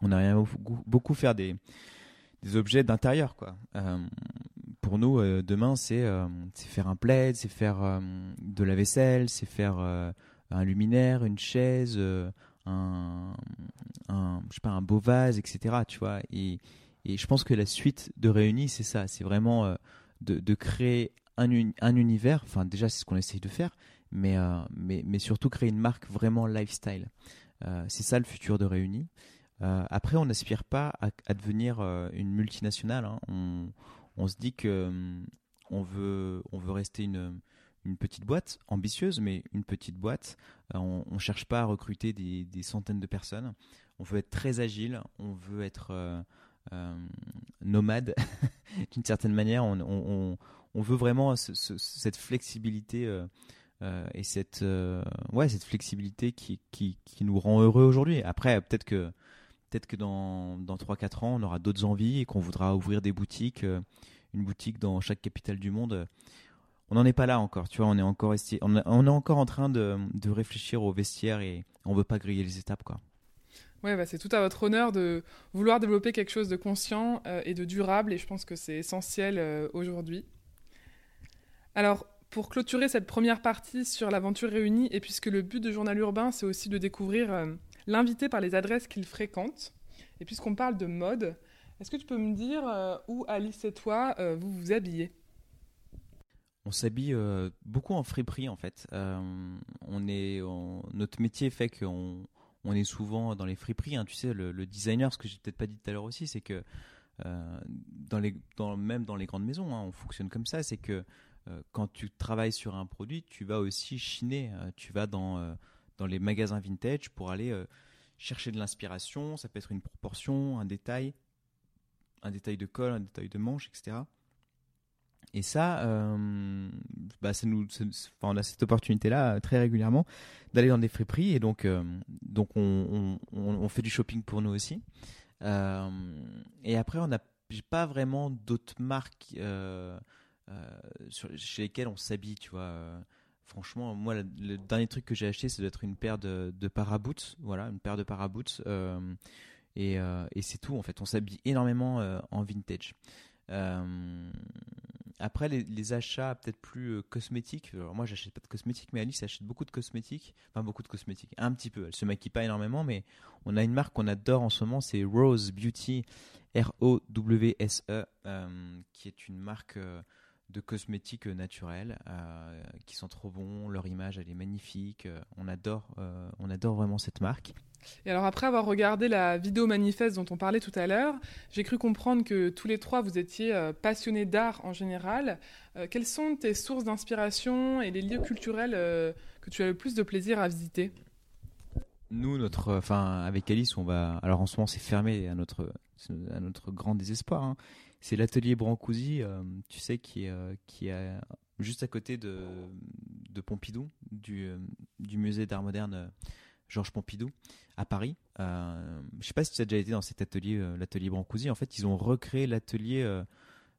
On a beaucoup, beaucoup faire des, des objets d'intérieur. quoi. Euh, pour nous, demain, c'est faire un plaid, c'est faire de la vaisselle, c'est faire un luminaire, une chaise, un, je sais pas, un beau vase, etc. Tu vois, et, je pense que la suite de Réunis, c'est ça. C'est vraiment euh, de, créer un, un, univers. Enfin, déjà, c'est ce qu'on essaye de faire. Mais, euh, mais, surtout créer une marque vraiment lifestyle. Euh, c'est ça le futur de Réunis. après, on n'aspire pas à, devenir une multinationale. Hein. On, se dit que hum, on veut, on veut rester une, une petite boîte ambitieuse, mais une petite boîte. on ne cherche pas à recruter des, des, centaines de personnes. On veut être très agile. On veut être euh, nomade d'une certaine manière. On, veut vraiment cette flexibilité euh, euh, et cette, ouais, cette flexibilité qui, qui, nous rend heureux aujourd'hui. Après, peut-être que, peut-être que dans, dans 3-4 ans, on aura d'autres envies et qu'on voudra ouvrir des boutiques, une boutique dans chaque capitale du monde. On n'en est pas là encore, tu vois, on est encore, en train de, de réfléchir au vestiaire et on veut pas griller les étapes, quoi. Ouais, bah, c'est tout à votre honneur de vouloir développer quelque chose de conscient euh, et de durable, et je pense que c'est essentiel euh, aujourd'hui. Alors, pour clôturer cette première partie sur l'aventure réunie, et puisque le but de Journal Urbain, c'est aussi de découvrir euh, l'invité par les adresses qu'il fréquente, et puisqu'on parle de mode, est-ce que tu peux me dire où Alice et toi vous vous habillez? On s'habille beaucoup en friperie en fait. on est, notre métier fait qu'on on est souvent dans les friperies. Hein. tu sais, le, designer, ce que j'ai peut-être pas dit tout à l'heure aussi, c'est que euh, même dans les grandes maisons, hein, on fonctionne comme ça. C'est que euh, quand tu travailles sur un produit, tu vas aussi chiner. Euh, tu vas dans, dans les magasins vintage pour aller chercher de l'inspiration. Ça peut être une proportion, un détail, un détail de col, un détail de manche, etc. Et ça, euh, bah, ça nous, on a cette opportunité-là euh, très régulièrement d'aller dans des friperies et donc, euh, donc on, on, fait du shopping pour nous aussi. et après, on n'a pas vraiment d'autres marques chez lesquelles on s'habille, tu vois. Franchement, moi, le, dernier truc que j'ai acheté, c'est d'être une paire de, de paraboots, voilà, une paire de paraboots. et, et c'est tout, en fait. On s'habille énormément en vintage. après, les, achats peut-être plus euh, cosmétiques. Alors moi, j'achète pas de cosmétiques, mais Alice achète beaucoup de cosmétiques. Enfin, beaucoup de cosmétiques. Un petit peu. Elle se maquille pas énormément, mais on a une marque qu'on adore en ce moment, c'est Rose Beauty, R-O-W-S-E, euh, qui est une marque de cosmétiques naturels qui sont trop bons. Leur image, elle est magnifique. on adore, on adore vraiment cette marque. Et alors après avoir regardé la vidéo manifeste dont on parlait tout à l'heure, j'ai cru comprendre que tous les trois vous étiez euh, passionnés d'art en général. Euh, quelles sont tes sources d'inspiration et les lieux culturels euh, que tu as le plus de plaisir à visiter? Nous, notre, enfin avec Alice, on va. Alors en ce moment, c'est fermé à notre à notre grand désespoir. Hein. C'est l'atelier Brancusi, tu sais, qui est qui est juste à côté de de Pompidou, du du musée d'art moderne Georges Pompidou à Paris. Euh, je ne sais pas si tu as déjà été dans cet atelier, euh, l'atelier Brancusi. En fait, ils ont recréé l'atelier euh,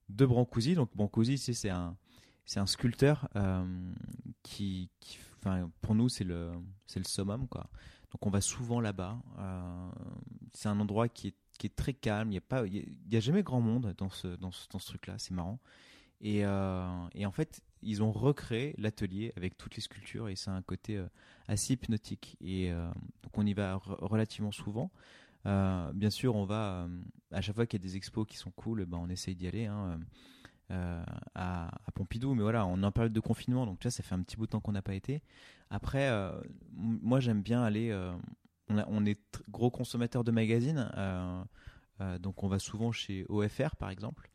de Brancusi. Donc Brancusi, c'est un, c'est un sculpteur qui, pour nous, c'est le, le summum, quoi. Donc on va souvent là-bas. c'est un endroit qui est, qui est très calme. Il n'y a pas, il y, a jamais grand monde dans ce, dans ce, dans ce truc-là. C'est marrant. Et, et en fait, ils ont recréé l'atelier avec toutes les sculptures et c'est un côté euh, assez hypnotique. Et euh, donc on y va relativement souvent. Euh, bien sûr, on va à chaque fois qu'il y a des expos qui sont cool, ben on essaye d'y aller. Hein, à, Pompidou, mais voilà, on est en période de confinement, donc tu vois, ça fait un petit bout de temps qu'on n'a pas été. Après, moi j'aime bien aller. On, est gros consommateur de magazines, donc on va souvent chez OFR par exemple,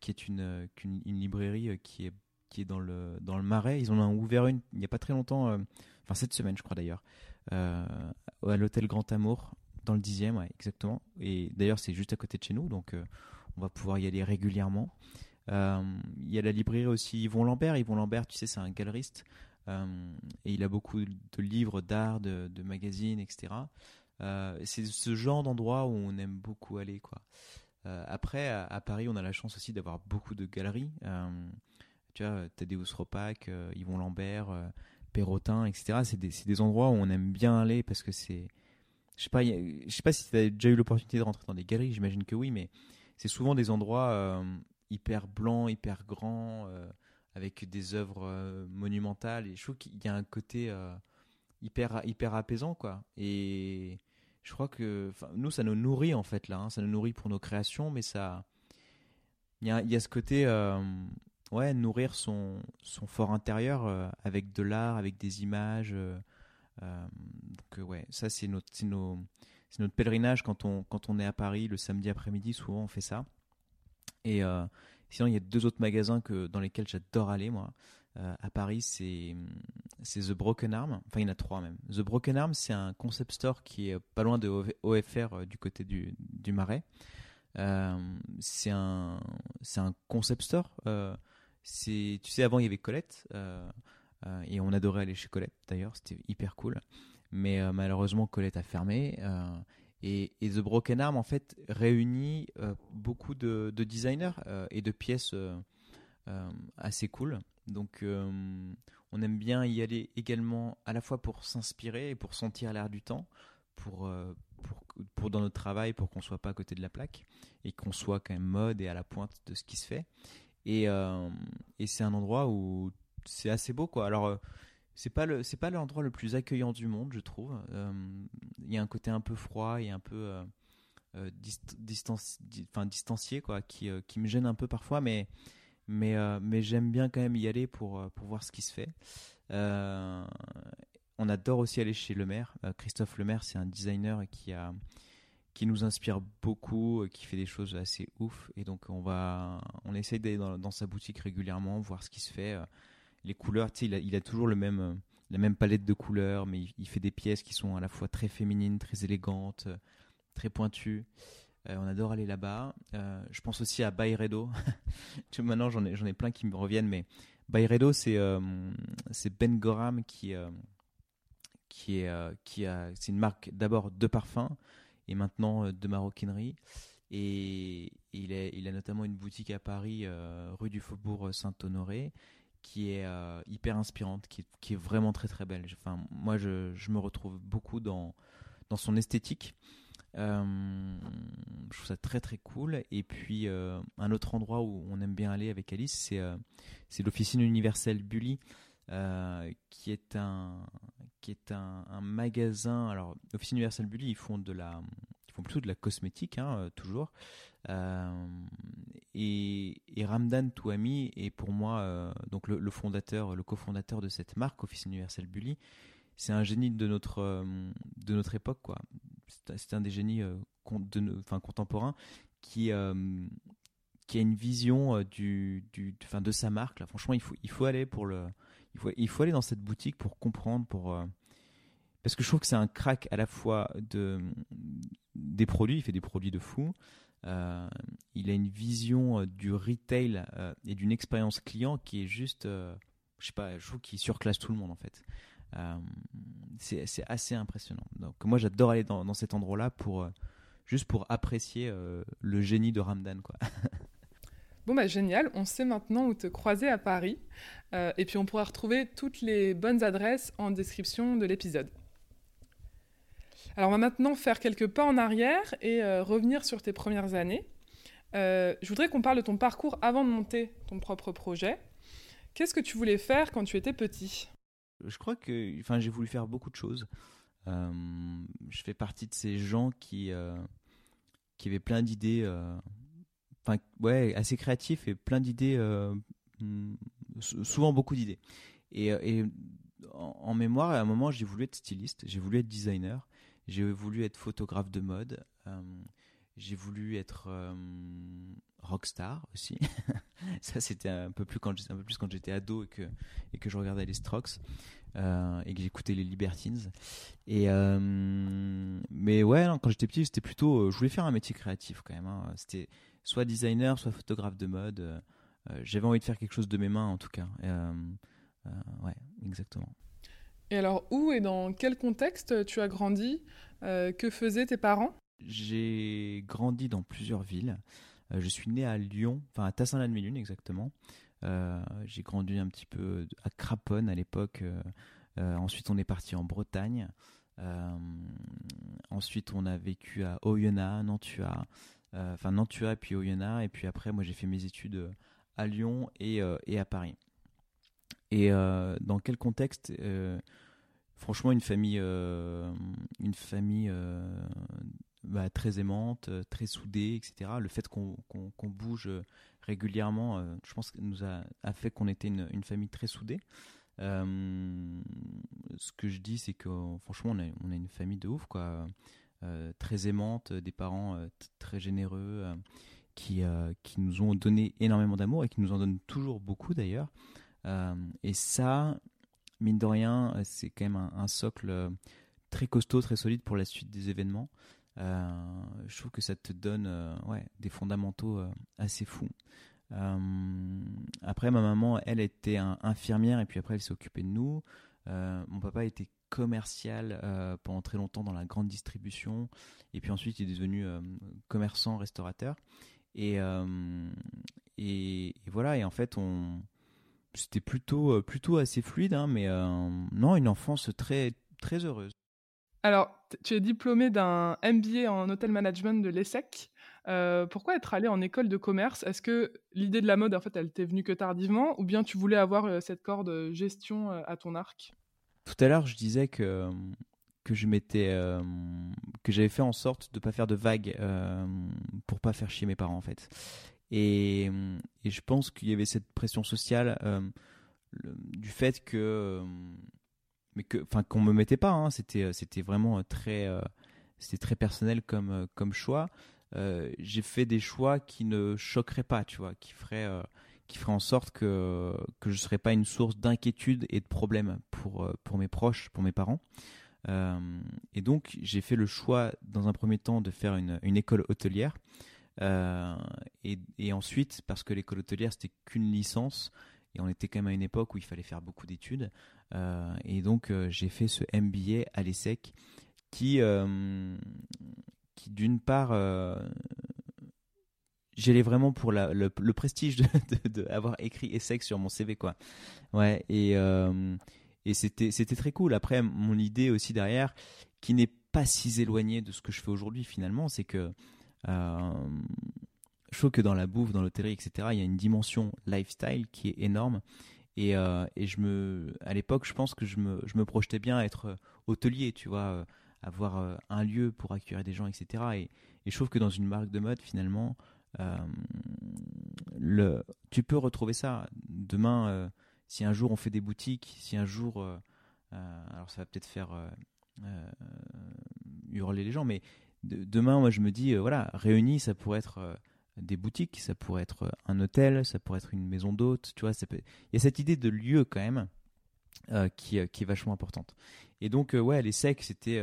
qui est une, librairie qui est dans le, dans le Marais. Ils en ont ouvert une il n'y a pas très longtemps, euh, enfin cette semaine je crois d'ailleurs, euh, à l'hôtel Grand Amour, dans le 10e, ouais, exactement. Et d'ailleurs c'est juste à côté de chez nous, donc euh, on va pouvoir y aller régulièrement. Il y a la librairie aussi Yvon Lambert. Yvon Lambert, tu sais, c'est un galeriste. Et il a beaucoup de livres d'art, de, magazines, etc. c'est ce genre d'endroit où on aime beaucoup aller, quoi. après, à, Paris, on a la chance aussi d'avoir beaucoup de galeries. Tu vois, Tadeusz Ropac, euh, Yvon Lambert, euh, Perrotin, etc. C'est des, des, endroits où on aime bien aller parce que c'est. Je sais sais pas si tu as déjà eu l'opportunité de rentrer dans des galeries, j'imagine que oui, mais c'est souvent des endroits euh, hyper blancs, hyper grands, avec des œuvres monumentales. Et je trouve qu'il y a un côté hyper, hyper apaisant, quoi. Et je crois que nous, ça nous nourrit, en fait, là. Hein. ça nous nourrit pour nos créations, mais ça. Il y a, ce côté ouais, nourrir son, son fort intérieur euh, avec de l'art, avec des images. Euh, euh, donc ouais, ça c'est notre, notre pèlerinage quand on, quand on est à Paris le samedi après-midi. Souvent on fait ça. Et sinon il y a deux autres magasins que dans lesquels j'adore aller moi. à Paris, c'est c'est The Broken Arm. Enfin, il y en a trois même. The Broken Arm, c'est un concept store qui est pas loin de OFR du côté du, du Marais. c'est un un concept store c'est, tu sais, avant il y avait Colette euh, euh, et on adorait aller chez Colette d'ailleurs, c'était hyper cool. Mais euh, malheureusement Colette a fermé. Et, The Broken Arm en fait réunit beaucoup de, designers et de pièces assez cool. Donc on aime bien y aller également à la fois pour s'inspirer et pour sentir l'air du temps, pour, pour, pour, dans notre travail, pour qu'on soit pas à côté de la plaque et qu'on soit quand même mode et à la pointe de ce qui se fait. Et, euh, et c'est un endroit où c'est assez beau, quoi. Alors, euh, c'est pas le c'est pas l'endroit le plus accueillant du monde, je trouve. Euh, il y a un côté un peu froid et un peu distance, enfin distancié, quoi, qui, qui me gêne un peu parfois, mais mais mais j'aime bien quand même y aller pour pour voir ce qui se fait. on adore aussi aller chez Le Maire. Christophe Le Maire, c'est un designer qui a qui nous inspire beaucoup, euh, qui fait des choses assez ouf. Et donc on va, on essaie d'aller dans, sa boutique régulièrement, voir ce qui se fait. Euh, les couleurs, tu sais, il a, il a, toujours le même, euh, la même palette de couleurs, mais il, fait des pièces qui sont à la fois très féminines, très élégantes, très pointues. on adore aller là-bas. je pense aussi à Bayredo. Maintenant, j'en ai, j'en ai plein qui me reviennent, mais Bayredo, c'est Ben Gorham qui qui est qui a c'est une marque d'abord de parfums et maintenant euh, de maroquinerie. Et il, est, il a notamment une boutique à Paris, euh, rue du Faubourg Saint-Honoré, qui est euh, hyper inspirante, qui, est vraiment très très belle. Enfin, moi, je, me retrouve beaucoup dans, dans son esthétique. je trouve ça très très cool. Et puis un autre endroit où on aime bien aller avec Alice, c'est c'est l'officine universelle Bully, qui est un qui est un, magasin. Alors l'officine universelle Bully, ils font de la font plutôt de la cosmétique, hein, toujours. Et, et, Ramdan Touami est pour moi donc le, fondateur, le cofondateur de cette marque Officine universelle Bully c'est un génie de notre, euh, de notre époque, quoi. C'est un des génies euh, de, enfin, contemporains qui, euh, qui a une vision du, du, enfin, de sa marque. Là. Franchement, il faut, il faut aller pour le, il faut, il faut aller dans cette boutique pour comprendre, pour parce que je trouve que c'est un crack à la fois de des produits. Il fait des produits de fou. il a une vision du retail et d'une expérience client qui est juste, je sais pas, je trouve qu'il surclasse tout le monde en fait. Euh, c'est assez impressionnant. Donc moi j'adore aller dans, cet endroit-là pour euh, juste pour apprécier euh, le génie de Ramdan quoi. Bon bah génial, on sait maintenant où te croiser à Paris et puis on pourra retrouver toutes les bonnes adresses en description de l'épisode. Alors on va maintenant faire quelques pas en arrière et revenir sur tes premières années. je voudrais qu'on parle de ton parcours avant de monter ton propre projet. Qu'est-ce que tu voulais faire quand tu étais petit? Je crois que enfin, j'ai voulu faire beaucoup de choses. Euh, je fais partie de ces gens qui, euh, qui avaient plein d'idées, euh, enfin, ouais, assez créatifs et plein d'idées, souvent beaucoup d'idées. Et en, mémoire, à un moment, j'ai voulu être styliste, j'ai voulu être designer, j'ai voulu être photographe de mode, j'ai voulu être rockstar aussi. ça, c'était un peu plus quand j'étais ado et que je regardais les Strokes euh, et que j'écoutais les Libertines. Euh, mais ouais, quand j'étais petit, c'était plutôt, euh, je voulais faire un métier créatif quand même. Hein. C'était soit designer, soit photographe de mode. J'avais envie de faire quelque chose de mes mains en tout cas. ouais, exactement. Et alors, où et dans quel contexte tu as grandi Que faisaient tes parents? J'ai grandi dans plusieurs villes. Euh, je suis né à Lyon, enfin à Tassin-la-Demi-Lune exactement. Euh, j'ai grandi un petit peu à Craponne à l'époque. Euh, ensuite, on est parti en Bretagne. ensuite, on a vécu à Oyonnax, Nantua, enfin Nantua puis Oyonnax. Et puis après, moi, j'ai fait mes études à Lyon et, et à Paris. Et dans quel contexte Franchement, une famille, une famille bah, très aimante, euh, très soudée, etc. Le fait qu'on bouge euh, régulièrement, euh, je pense, nous a, fait qu'on était une, famille très soudée. ce que je dis, c'est que franchement, on a, on a, une famille de ouf, quoi. très aimante, des parents très généreux, qui, qui nous ont donné énormément d'amour et qui nous en donnent toujours beaucoup d'ailleurs. et ça, mine de rien, c'est quand même un, socle très costaud, très solide pour la suite des événements. Euh, je trouve que ça te donne euh, ouais, des fondamentaux euh, assez fous. après, ma maman, elle était infirmière et puis après, elle s'est occupée de nous. mon papa était commercial pendant très longtemps dans la grande distribution et puis ensuite il est devenu commerçant restaurateur et, et, voilà et en fait on c'était plutôt plutôt assez fluide hein, mais non une enfance très très heureuse alors, tu es diplômé d'un MBA en hôtel management de l'ESSEC. Euh, pourquoi être allé en école de commerce? Est-ce que l'idée de la mode, en fait, elle t'est venue que tardivement? Ou bien tu voulais avoir euh, cette corde euh, gestion à ton arc? Tout à l'heure, je disais que, que je m'étais que j'avais fait en sorte de ne pas faire de vagues pour pas faire chier mes parents, en fait. Et, et je pense qu'il y avait cette pression sociale du fait que mais que enfin qu'on me mettait pas hein. c'était euh, c'était vraiment euh, très euh, c'était très personnel comme comme choix. J'ai fait des choix qui ne choqueraient pas tu vois qui feraient qui ferait en sorte que que je serais pas une source d'inquiétude et de problèmes pour pour mes proches pour mes parents. Et donc j'ai fait le choix dans un premier temps de faire une école hôtelière et, et, ensuite parce que l'école hôtelière c'était qu'une licence et on était quand même à une époque où il fallait faire beaucoup d'études. Euh, et donc euh, j'ai fait ce MBA à l'ESSEC qui, euh, qui d'une part, j'allais vraiment pour le, prestige d'avoir de, de, écrit ESSEC sur mon CV. Quoi. Ouais, et, et c'était, très cool. Après, mon idée aussi derrière, qui n'est pas si éloigné de ce que je fais aujourd'hui finalement. C'est que je trouve que dans la bouffe, dans l'hôtellerie, etc., il y a une dimension lifestyle qui est énorme. Et, et je me, à l'époque, je pense que je me, je me projetais bien à être hôtelier, tu vois, avoir un lieu pour accueillir des gens, etc. Et, et je trouve que dans une marque de mode, finalement, euh, le, tu peux retrouver ça. Demain, euh, si un jour on fait des boutiques, si un jour, euh, alors ça va peut-être faire hurler les gens, mais demain, moi je me dis, voilà, réunis, ça pourrait être des boutiques, ça pourrait être un hôtel, ça pourrait être une maison d'hôtes, tu vois. Il y a cette idée de lieu quand même qui, qui, est vachement importante. Et donc, ouais, les secs, c'était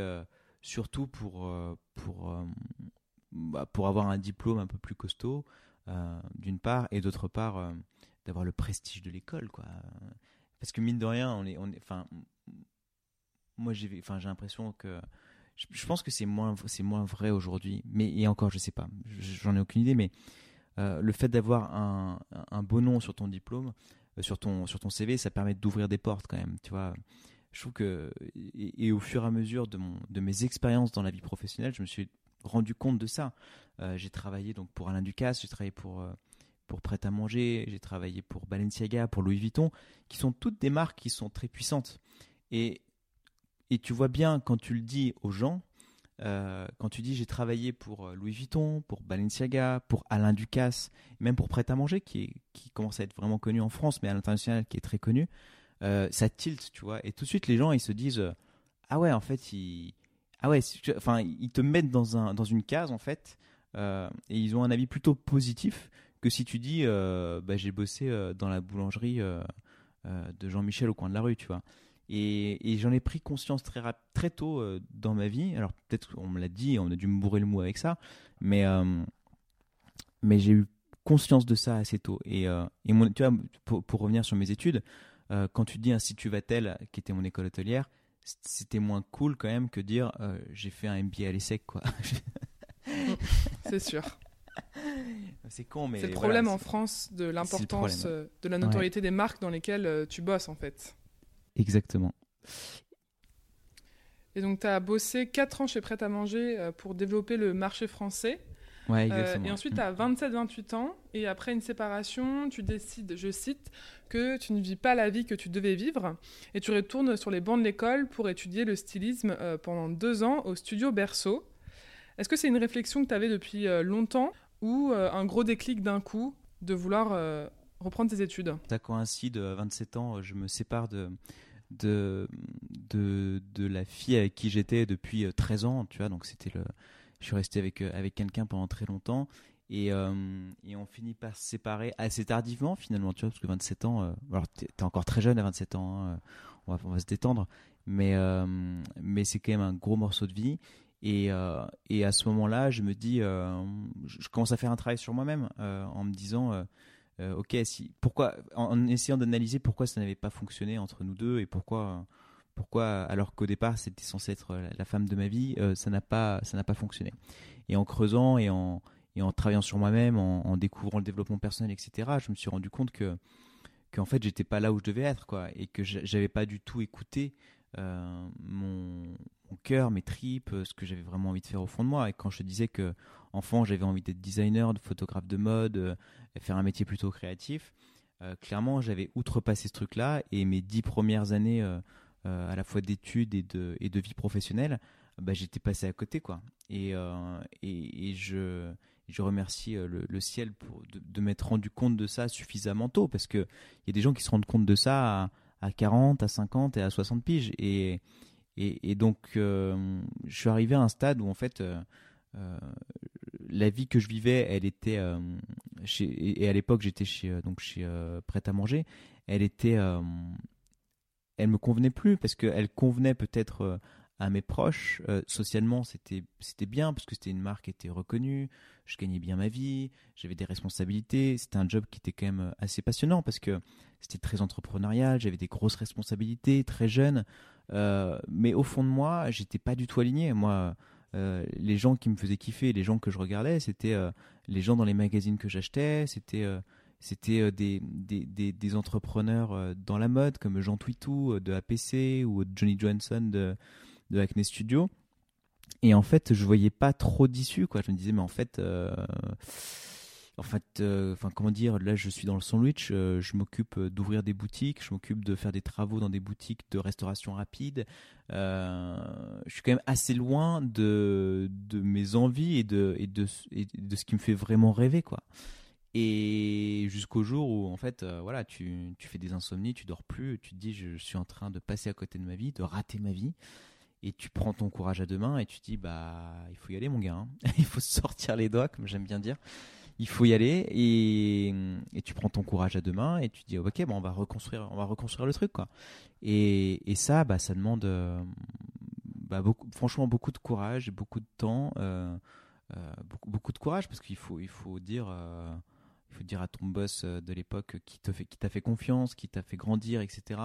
surtout pour, pour bah, pour avoir un diplôme un peu plus costaud, euh, d'une part, et d'autre part, euh, d'avoir le prestige de l'école, quoi. Parce que mine de rien, on est, on est, moi j'ai, j'ai l'impression que, je, pense que c'est moins, vrai aujourd'hui. Mais et encore, je sais pas, j'en ai aucune idée, mais euh, le fait d'avoir un, un, beau nom sur ton diplôme, sur ton, sur ton CV, ça permet d'ouvrir des portes quand même, tu vois je trouve que et, au fur et à mesure de mes expériences dans la vie professionnelle, je me suis rendu compte de ça. Euh, j'ai travaillé donc pour Alain Ducasse, j'ai travaillé pour euh, pour Prêt à manger, j'ai travaillé pour Balenciaga, pour Louis Vuitton, qui sont toutes des marques qui sont très puissantes. Et et tu vois bien quand tu le dis aux gens, euh, quand tu dis j'ai travaillé pour Louis Vuitton, pour Balenciaga, pour Alain Ducasse, même pour Prêt à manger qui commence à être vraiment connu en France, mais à l'international qui est très connu, ça tilte, tu vois. Et tout de suite les gens ils se disent ah ouais en fait ils ah ouais, enfin, ils te mettent dans, un, dans une case en fait, euh, et ils ont un avis plutôt positif que si tu dis euh, bah, j'ai bossé euh, dans la boulangerie de Jean-Michel au coin de la rue, tu vois. Et, et j'en ai pris conscience très, très tôt dans ma vie. Alors peut-être qu'on me l'a dit, on a dû me bourrer le mou avec ça, mais, mais j'ai eu conscience de ça assez tôt. Et, et mon, tu vois, pour, pour, revenir sur mes études, quand tu dis Institut Vatel, qui était mon école hôtelière, c'était moins cool quand même que dire euh, j'ai fait un MBA à l'ESSEC quoi. c'est sûr. C'est con mais c'est le problème en France de l'importance euh, de la notoriété des marques dans lesquelles euh, tu bosses en fait. Exactement. Et donc tu as bossé 4 ans chez Prêt à manger pour développer le marché français. Euh, et ensuite, tu as 27-28 ans, et après une séparation, tu décides, je cite, que tu ne vis pas la vie que tu devais vivre, et tu retournes sur les bancs de l'école pour étudier le stylisme euh, pendant deux ans au studio Berceau. Est-ce que c'est une réflexion que tu avais depuis euh, longtemps, ou un gros déclic d'un coup de vouloir reprendre tes études Ça coïncide, à 27 ans, je me sépare de, de, de, la fille avec qui j'étais depuis 13 ans, tu vois, donc c'était le je suis resté avec, euh, avec quelqu'un pendant très longtemps. Et, euh, et, on finit par se séparer assez tardivement finalement, tu vois, parce que 27 ans, euh, alors t'es es encore très jeune à 27 ans, hein, on, va, on, va, se détendre, mais, mais c'est quand même un gros morceau de vie. Et, et à ce moment-là, je me dis, je commence à faire un travail sur moi-même en me disant, ok, si, pourquoi, en essayant d'analyser pourquoi ça n'avait pas fonctionné entre nous deux et pourquoi pourquoi, alors qu'au départ c'était censé être la femme de ma vie, euh, ça n'a pas, ça n'a pas fonctionné. Et en creusant et en, et en travaillant sur moi-même, en, découvrant le développement personnel, etc., je me suis rendu compte que, qu'en fait j'étais pas là où je devais être, quoi, et que j'avais pas du tout écouté euh, mon, mon cœur, mes tripes, ce que j'avais vraiment envie de faire au fond de moi. Et quand je disais que enfant j'avais envie d'être designer, de photographe de mode, euh, faire un métier plutôt créatif, clairement j'avais outrepassé ce truc-là et mes dix premières années euh, à la fois d'études et de, vie professionnelle, bah, j'étais passé à côté. quoi. Et, euh, je, remercie euh, le, ciel de, m'être rendu compte de ça suffisamment tôt, parce qu'il y a des gens qui se rendent compte de ça à, à 40, à 50 et à 60 piges. Et donc, je suis arrivé à un stade où, en fait, la vie que je vivais, elle était chez, et à l'époque j'étais chez donc chez Prêt à manger, elle était elle me convenait plus parce qu'elle convenait peut-être euh, à mes proches. Euh, socialement, c'était c'était bien parce que c'était une marque qui était reconnue. Je gagnais bien ma vie, j'avais des responsabilités. C'était un job qui était quand même euh, assez passionnant parce que c'était très entrepreneurial. J'avais des grosses responsabilités, très jeune. mais au fond de moi, j'étais pas du tout aligné. Moi, les gens qui me faisaient kiffer, les gens que je regardais, c'était les gens dans les magazines que j'achetais. C'était euh, des, des, des, entrepreneurs euh, dans la mode comme Jean Twitou euh, de APC ou Johnny Johnson de, de Acne Studio. et en fait, je voyais pas trop d'issue. Je me disais, mais en fait, en fait, euh, comment dire, là je suis dans le sandwich, euh, je m'occupe euh, d'ouvrir des boutiques, je m'occupe de faire des travaux dans des boutiques de restauration rapide. je suis quand même assez loin de, mes envies et de, ce qui me fait vraiment rêver, quoi. Et jusqu'au jour où, en fait, voilà, tu, tu, fais des insomnies, tu dors plus, tu te dis, je, suis en train de passer à côté de ma vie, de rater ma vie. Et tu prends ton courage à deux mains et tu te dis, bah, il faut y aller, mon gars. Hein. il faut sortir les doigts, comme j'aime bien dire il faut y aller et, tu prends ton courage à deux mains et tu dis ok bon on va reconstruire on va reconstruire le truc quoi. Et, et ça bah ça demande euh, bah, beaucoup franchement beaucoup de courage beaucoup de temps euh, euh, beaucoup, beaucoup de courage parce qu'il faut il faut dire il faut dire à ton boss de l'époque qui te fait qui t'a fait confiance qui t'a fait grandir etc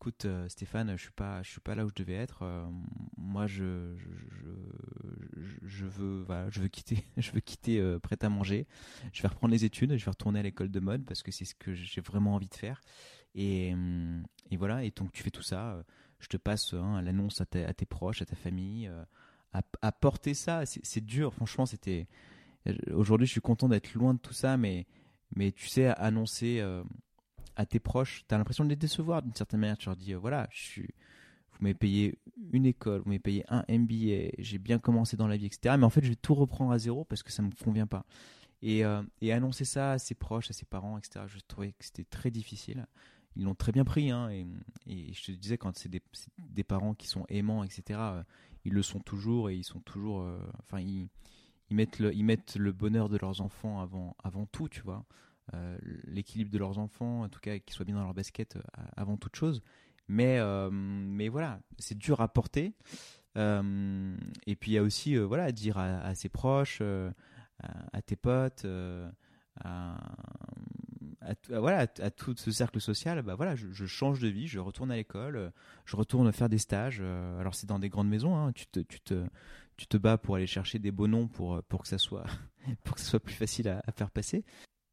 écoute euh, Stéphane, je suis pas, je suis pas là où je devais être. Euh, moi, je, je, veux, je veux quitter, je veux quitter euh, prêt à manger. Je vais reprendre les études, je vais retourner à l'école de mode parce que c'est ce que j'ai vraiment envie de faire. Et, voilà. Et donc tu fais tout ça. je te passe hein, l'annonce à, tes proches, à ta famille. À, porter ça, c'est dur. Franchement, c'était. Aujourd'hui, je suis content d'être loin de tout ça, mais mais tu sais, annoncer à tes proches, tu as l'impression de les décevoir d'une certaine manière. Tu leur dis, euh, voilà, je vous m'avez payé une école, vous m'avez payé un MBA, j'ai bien commencé dans la vie, etc. Mais en fait, je vais tout reprendre à zéro parce que ça ne me convient pas. Et, euh, et, annoncer ça à ses proches, à ses parents, etc., je trouvais que c'était très difficile. Ils l'ont très bien pris. Hein, et, et, je te disais, quand c'est des, des, parents qui sont aimants, etc., euh, ils le sont toujours et ils sont toujours. enfin, ils, ils, mettent le, ils mettent le bonheur de leurs enfants avant, avant tout, tu vois. Euh, l'équilibre de leurs enfants, en tout cas qu'ils soient bien dans leur basket euh, avant toute chose. Mais, euh, mais voilà, c'est dur à porter. et puis il y a aussi voilà, dire à, ses proches, à, tes potes, à, voilà, à, tout ce cercle social, bah voilà, je, change de vie, je retourne à l'école, je retourne faire des stages. alors c'est dans des grandes maisons, hein, tu, te, tu, te, tu te bats pour aller chercher des beaux noms pour, pour, que, ça soit, pour que ça soit plus facile à, à faire passer.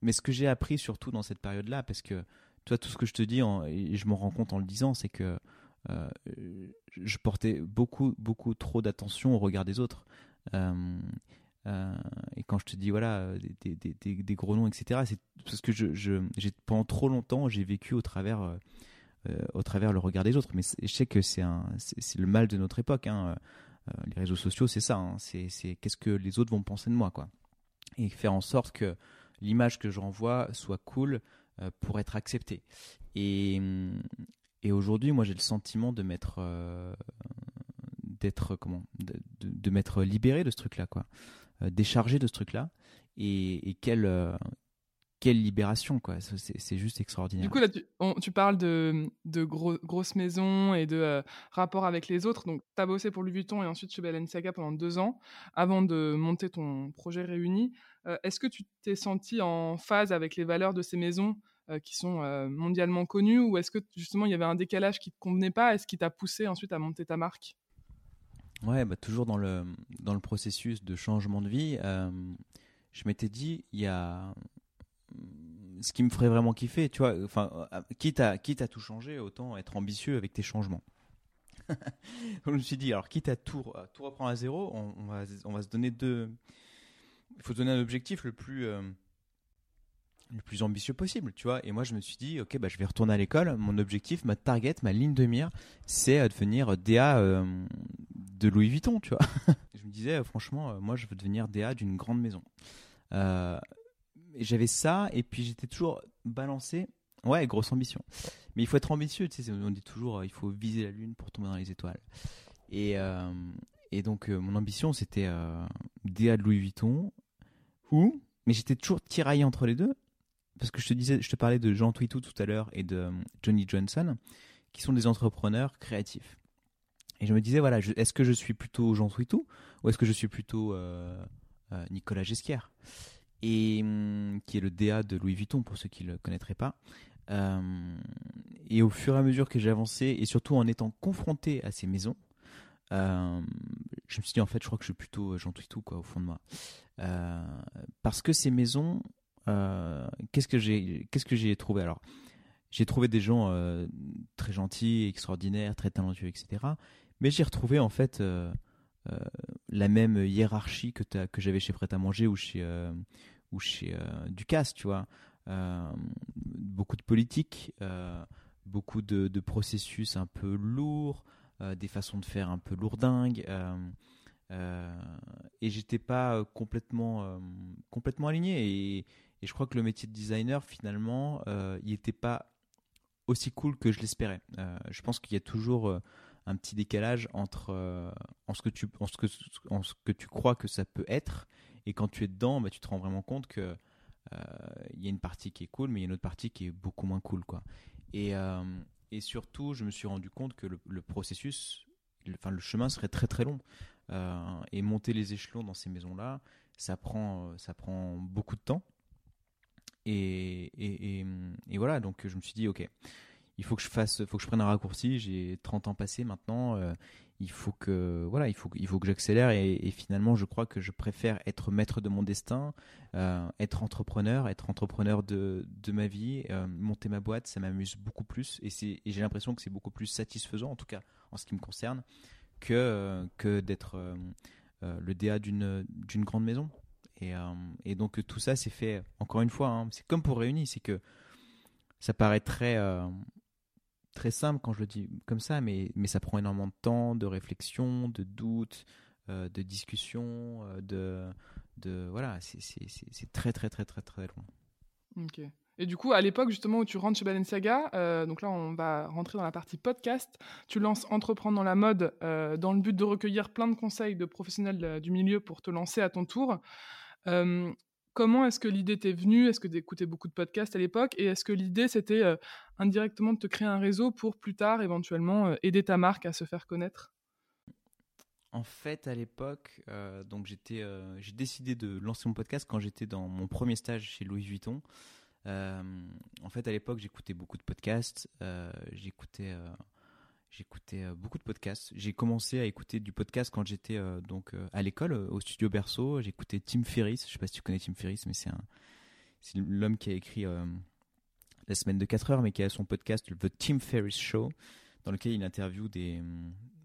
Mais ce que j'ai appris surtout dans cette période-là, parce que toi, tout ce que je te dis, et je m'en rends compte en le disant, c'est que euh, je portais beaucoup, beaucoup trop d'attention au regard des autres. Euh, euh, et quand je te dis voilà des, gros noms, etc., c'est parce que pendant trop longtemps j'ai vécu au travers, au travers le regard des autres. Mais je sais que c'est c'est le mal de notre époque. Hein. les réseaux sociaux, c'est ça. Hein. C'est qu'est-ce que les autres vont penser de moi, quoi. Et faire en sorte que l'image que j'envoie soit cool euh, pour être acceptée. Et, aujourd'hui, moi, j'ai le sentiment de m'être euh, d'être comment de, libéré de ce truc-là, quoi, euh, déchargé de ce truc-là. Et, quelle quelle libération, quoi. C'est juste extraordinaire. Du coup, là, tu, parles de, de grosses maisons et de rapport avec les autres. Donc, tu as bossé pour Louis Vuitton et ensuite chez Balenciaga pendant deux ans avant de monter ton projet Réuni. Euh, est-ce que tu t'es senti en phase avec les valeurs de ces maisons euh, qui sont euh, mondialement connues ou est-ce que justement il y avait un décalage qui ne te convenait pas Est-ce qui t'a poussé ensuite à monter ta marque? Ouais, bah, toujours dans le, dans le processus de changement de vie, je m'étais dit, il y a ce qui me ferait vraiment kiffer, tu vois, enfin, quitte à, quitte à tout changer, autant être ambitieux avec tes changements. Je me suis dit, alors quitte à tout, tout reprendre à zéro, on, va, on va se donner deux, il faut donner un objectif le plus euh, le plus ambitieux possible, tu vois. Et moi, je me suis dit, ok, bah, je vais retourner à l'école. Mon objectif, ma target, ma ligne de mire, c'est euh, devenir DA euh, de Louis Vuitton, tu vois. je me disais, franchement, moi, je veux devenir DA d'une grande maison. J'avais ça, et puis j'étais toujours balancé. Ouais, grosse ambition. Mais il faut être ambitieux. On dit toujours, il faut viser la lune pour tomber dans les étoiles. Et, et donc, mon ambition, c'était DA de Louis Vuitton mais j'étais toujours tiraillé entre les deux, parce que je te disais, je te parlais de Jean Twitou tout à l'heure et de euh, Johnny Johnson, qui sont des entrepreneurs créatifs. Et je me disais, voilà, est-ce que je suis plutôt Jean Twitou ou est-ce que je suis plutôt euh, euh, Nicolas Gesquière et hum, qui est le DA de Louis Vuitton pour ceux qui ne le connaîtraient pas. et au fur et à mesure que j'ai avancé, et surtout en étant confronté à ces maisons, je me suis dit en fait, je crois que je suis plutôt Jean Twitou quoi au fond de moi. Euh, parce que ces maisons, euh, qu'est-ce que j'ai, trouvé? Alors J'ai trouvé des gens euh, très gentils, extraordinaires, très talentueux, etc. Mais j'ai retrouvé en fait la même hiérarchie que, j'avais chez Prêt à Manger ou chez, ou chez Ducasse, tu vois. beaucoup de politique, beaucoup de, de, processus un peu lourds, des façons de faire un peu lourdingues. et j'étais pas complètement, complètement aligné. Et, et, je crois que le métier de designer, finalement, il n'était pas aussi cool que je l'espérais. Euh, je pense qu'il y a toujours euh, un petit décalage entre euh, en, ce que tu, en, ce que, en ce que tu crois que ça peut être et quand tu es dedans, bah, tu te rends vraiment compte que il y a une partie qui est cool, mais il y a une autre partie qui est beaucoup moins cool. Quoi. Et, et surtout, je me suis rendu compte que le, processus, le, enfin, le chemin serait très très long. et monter les échelons dans ces maisons-là, ça prend, ça prend beaucoup de temps. Et, et, voilà, donc je me suis dit, ok, il faut que je fasse, faut que je prenne un raccourci. J'ai 30 ans passés maintenant. Euh, il faut que, voilà, il faut, il faut que j'accélère. Et, finalement, je crois que je préfère être maître de mon destin, euh, être entrepreneur, être entrepreneur de, de ma vie, euh, monter ma boîte. Ça m'amuse beaucoup plus. Et, et j'ai l'impression que c'est beaucoup plus satisfaisant, en tout cas en ce qui me concerne, que, que d'être le DA d'une grande maison. Euh, et, donc tout ça c'est fait, encore une fois, hein, c'est comme pour Réunis, c'est que ça paraît très, très simple quand je le dis comme ça, mais, mais ça prend énormément de temps, de réflexion, de doute, euh, de discussion, de, de voilà, c'est très très très très très long. Ok. Et du coup, à l'époque justement où tu rentres chez Balenciaga, donc là on va rentrer dans la partie podcast, tu lances Entreprendre dans la mode dans le but de recueillir plein de conseils de professionnels du milieu pour te lancer à ton tour comment est-ce que l'idée t'est venue? Est-ce que tu écoutais beaucoup de podcasts à l'époque? Et est-ce que l'idée, c'était indirectement de te créer un réseau pour plus tard, éventuellement, aider ta marque à se faire connaître? En fait, à l'époque, donc j'étais, j'ai décidé de lancer mon podcast quand j'étais dans mon premier stage chez Louis Vuitton. en fait, à l'époque, j'écoutais beaucoup de podcasts. j'écoutais J'écoutais euh, beaucoup de podcasts. J'ai commencé à écouter du podcast quand j'étais euh, donc euh, à l'école, au studio Berceau. J'écoutais Tim Ferriss. Je sais pas si tu connais Tim Ferriss, mais c'est un, c'est l'homme qui a écrit La semaine de 4 heures, mais qui a son podcast The Tim Ferriss Show, dans lequel il interviewe des,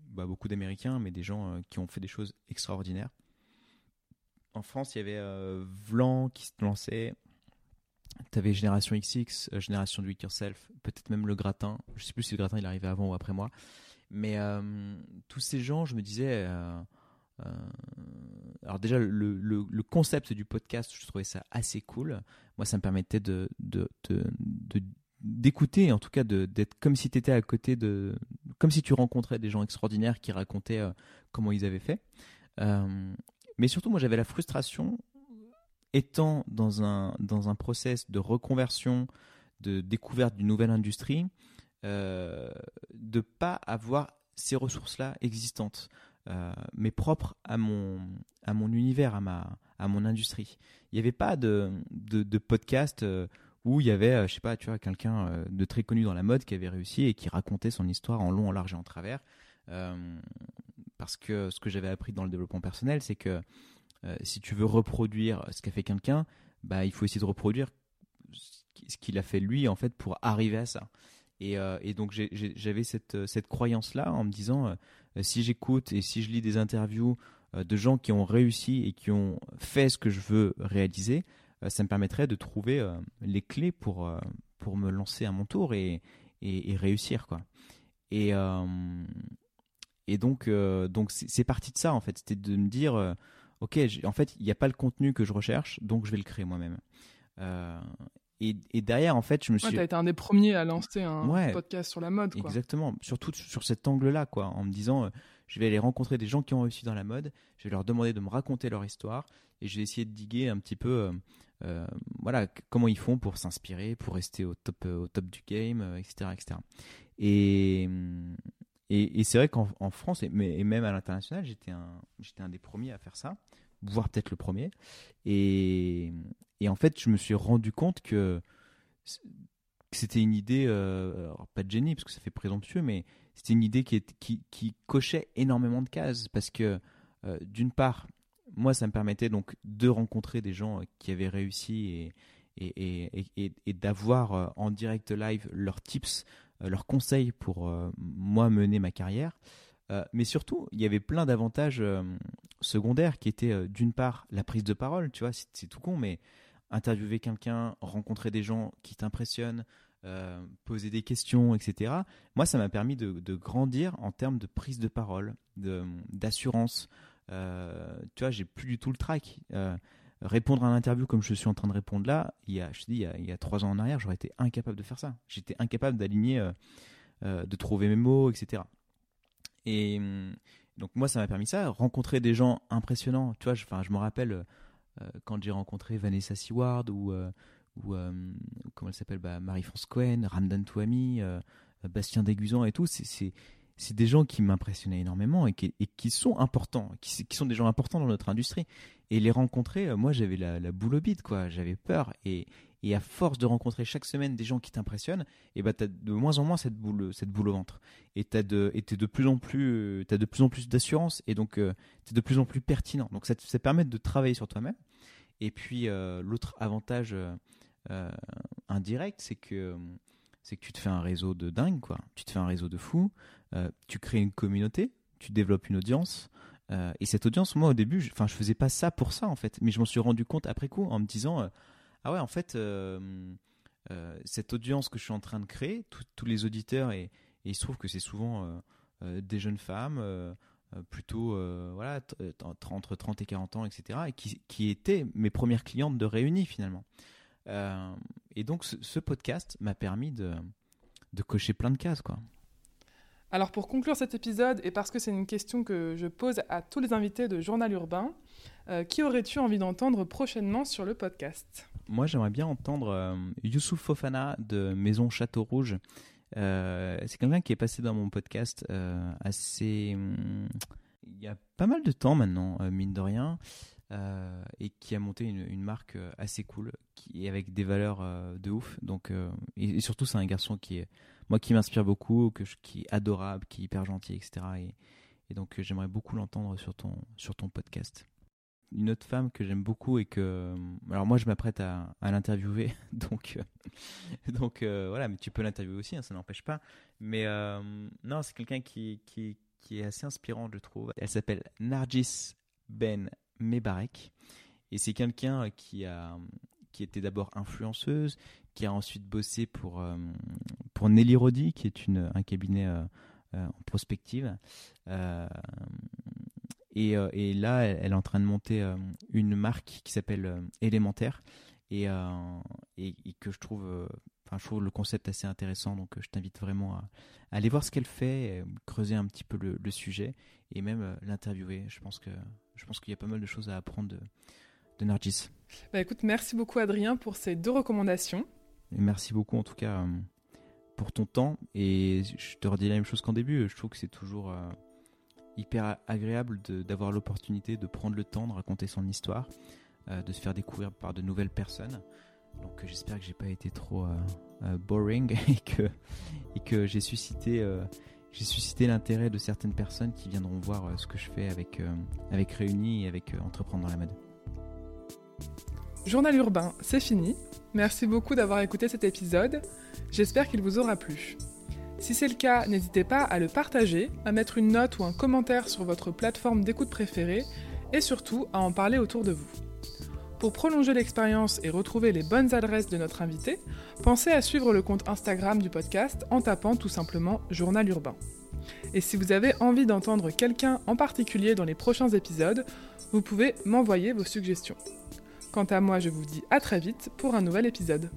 bah, beaucoup d'Américains, mais des gens qui ont fait des choses extraordinaires. En France, il y avait Vlan qui se lançait, tu avais Génération XX, euh, Génération Do It Yourself, peut-être même le gratin. Je sais plus si le gratin il arrivait avant ou après moi. Mais euh, tous ces gens, je me disais. Euh, alors, déjà, le, concept du podcast, je trouvais ça assez cool. Moi, ça me permettait de, d'écouter, en tout cas d'être comme si tu étais à côté de. comme si tu rencontrais des gens extraordinaires qui racontaient comment ils avaient fait. mais surtout, moi, j'avais la frustration étant dans un, dans un process de reconversion, de découverte d'une nouvelle industrie, euh, de pas avoir ces ressources-là existantes, euh, mais propres à mon, à mon univers, à, ma, à mon industrie. Il n'y avait pas de, de, podcast euh, où il y avait, je sais pas, tu vois, quelqu'un de très connu dans la mode qui avait réussi et qui racontait son histoire en long, en large et en travers. parce que ce que j'avais appris dans le développement personnel, c'est que euh, si tu veux reproduire ce qu'a fait quelqu'un, bah, il faut essayer de reproduire ce qu'il a fait lui en fait pour arriver à ça. Et, euh, donc j'avais cette, croyance-là en me disant, euh, si j'écoute et si je lis des interviews de gens qui ont réussi et qui ont fait ce que je veux réaliser, ça me permettrait de trouver les clés pour, pour me lancer à mon tour et, et, réussir. Quoi. Et, et donc c'est parti de ça en fait, c'était de me dire ok, en fait, il n'y a pas le contenu que je recherche, donc je vais le créer moi-même. Euh, et, derrière, en fait, je me suis. Ouais, as été un des premiers à lancer un podcast sur la mode. Quoi. Exactement, surtout sur cet angle-là, quoi, en me disant, euh, je vais aller rencontrer des gens qui ont réussi dans la mode, je vais leur demander de me raconter leur histoire, et je vais essayer de diguer un petit peu, euh, voilà, comment ils font pour s'inspirer, pour rester au top, au top du game, etc., etc. Et, et, c'est vrai qu'en France, et, même à l'international, j'étais un, des premiers à faire ça, voire peut-être le premier. Et, en fait, je me suis rendu compte que, c'était une idée, euh, pas de génie, parce que ça fait présomptueux, mais c'était une idée qui, cochait énormément de cases. Parce que, euh, d'une part, moi, ça me permettait donc de rencontrer des gens qui avaient réussi et, d'avoir euh, en direct live leurs tips, euh, leurs conseils pour euh, moi mener ma carrière. mais surtout, il y avait plein d'avantages secondaires qui étaient d'une part la prise de parole, tu vois, c'est tout con, mais interviewer quelqu'un, rencontrer des gens qui t'impressionnent, euh, poser des questions, etc. Moi, ça m'a permis de, grandir en termes de prise de parole, d'assurance. Euh, tu vois, j'ai plus du tout le trac. Euh, répondre à un interview comme je suis en train de répondre là, il y a, je te dis, il y a, trois ans en arrière, j'aurais été incapable de faire ça. J'étais incapable d'aligner, de trouver mes mots, etc. Et donc moi, ça m'a permis ça, rencontrer des gens impressionnants. Tu vois, je, je me rappelle quand j'ai rencontré Vanessa Seward ou euh, comment elle s'appelle bah, Marie-France Cohen, Ramdan Touami, euh, Bastien Déguzan et tout, c'est des gens qui m'impressionnaient énormément et qui, sont importants, qui, sont des gens importants dans notre industrie. Et les rencontrer, euh, moi j'avais la, boule au bide, quoi. J'avais peur. Et, et, à force de rencontrer chaque semaine des gens qui t'impressionnent, et bah t'as de moins en moins cette boule, cette boule au ventre. Et t'as de, et de plus en plus, t'as de plus en plus d'assurance. Et donc euh, t'es de plus en plus pertinent. Donc ça, ça permet de travailler sur toi-même. Et puis l'autre avantage euh, indirect, c'est que c'est que tu te fais un réseau de dingue, quoi. Tu te fais un réseau de euh, tu crées une communauté, tu développes une audience. Euh, et cette audience, moi au début, je, enfin, je faisais pas ça pour ça en fait, mais je m'en suis rendu compte après coup en me disant, ah ouais, en fait, cette audience que je suis en train de créer, tous les auditeurs et, il se trouve que c'est souvent des jeunes femmes, plutôt voilà, entre 30 et 40 ans, etc., et qui, étaient mes premières clientes de Réunis finalement. Euh, et donc ce, podcast m'a permis de, de, cocher plein de cases. Quoi. Alors pour conclure cet épisode, et parce que c'est une question que je pose à tous les invités de Journal Urbain, euh, qui aurais-tu envie d'entendre prochainement sur le podcast? Moi j'aimerais bien entendre euh, Youssouf Fofana de Maison Château Rouge. c'est quelqu'un qui est passé dans mon podcast assez... Hum, il y a pas mal de temps maintenant, mine de rien. Euh, et qui a monté une, marque euh, assez cool, qui avec des valeurs euh, de ouf. Donc, et, surtout, c'est un garçon qui est, moi, qui m'inspire beaucoup, que qui est adorable, qui est hyper gentil, etc. Et, et donc, j'aimerais beaucoup l'entendre sur ton, sur ton podcast. Une autre femme que j'aime beaucoup et que, alors moi, je m'apprête à, à l'interviewer, donc, donc voilà, mais tu peux l'interviewer aussi, hein, ça n'empêche pas. Mais non, c'est quelqu'un qui, qui, qui est assez inspirant, je trouve. Elle s'appelle Nargis Ben Mebarek. Et c'est quelqu'un qui a qui était d'abord influenceuse, qui a ensuite bossé pour, euh, pour Nelly Rodi, qui est une, un cabinet euh, euh, en prospective. Et, là, elle, est en train de monter une marque qui s'appelle Élémentaire et, et, que je trouve, enfin, je trouve le concept assez intéressant. Donc, je t'invite vraiment à, aller voir ce qu'elle fait, creuser un petit peu le, sujet et même l'interviewer. Je pense que je qu'il y a pas mal de choses à apprendre de Nargis. Bah écoute, merci beaucoup Adrien pour ces deux recommandations. Et merci beaucoup en tout cas euh, pour ton temps. Et je te redis la même chose qu'en début. Je trouve que c'est toujours euh, hyper agréable d'avoir l'opportunité de prendre le temps de raconter son histoire, euh, de se faire découvrir par de nouvelles personnes. Donc j'espère que j'ai pas été trop boring et que, et que j'ai suscité j'ai suscité l'intérêt de certaines personnes qui viendront voir ce que je fais avec, euh, avec Réunis et avec euh, Entreprendre dans la mode. Journal urbain, c'est fini. Merci beaucoup d'avoir écouté cet épisode. J'espère qu'il vous aura plu. Si c'est le cas, n'hésitez pas à le partager, à mettre une note ou un commentaire sur votre plateforme d'écoute préférée et surtout à en parler autour de vous. Pour prolonger l'expérience et retrouver les bonnes adresses de notre invité, pensez à suivre le compte Instagram du podcast en tapant tout simplement Journal Urbain. Et si vous avez envie d'entendre quelqu'un en particulier dans les prochains épisodes, vous pouvez m'envoyer vos suggestions. Quant à moi, je vous dis à très vite pour un nouvel épisode.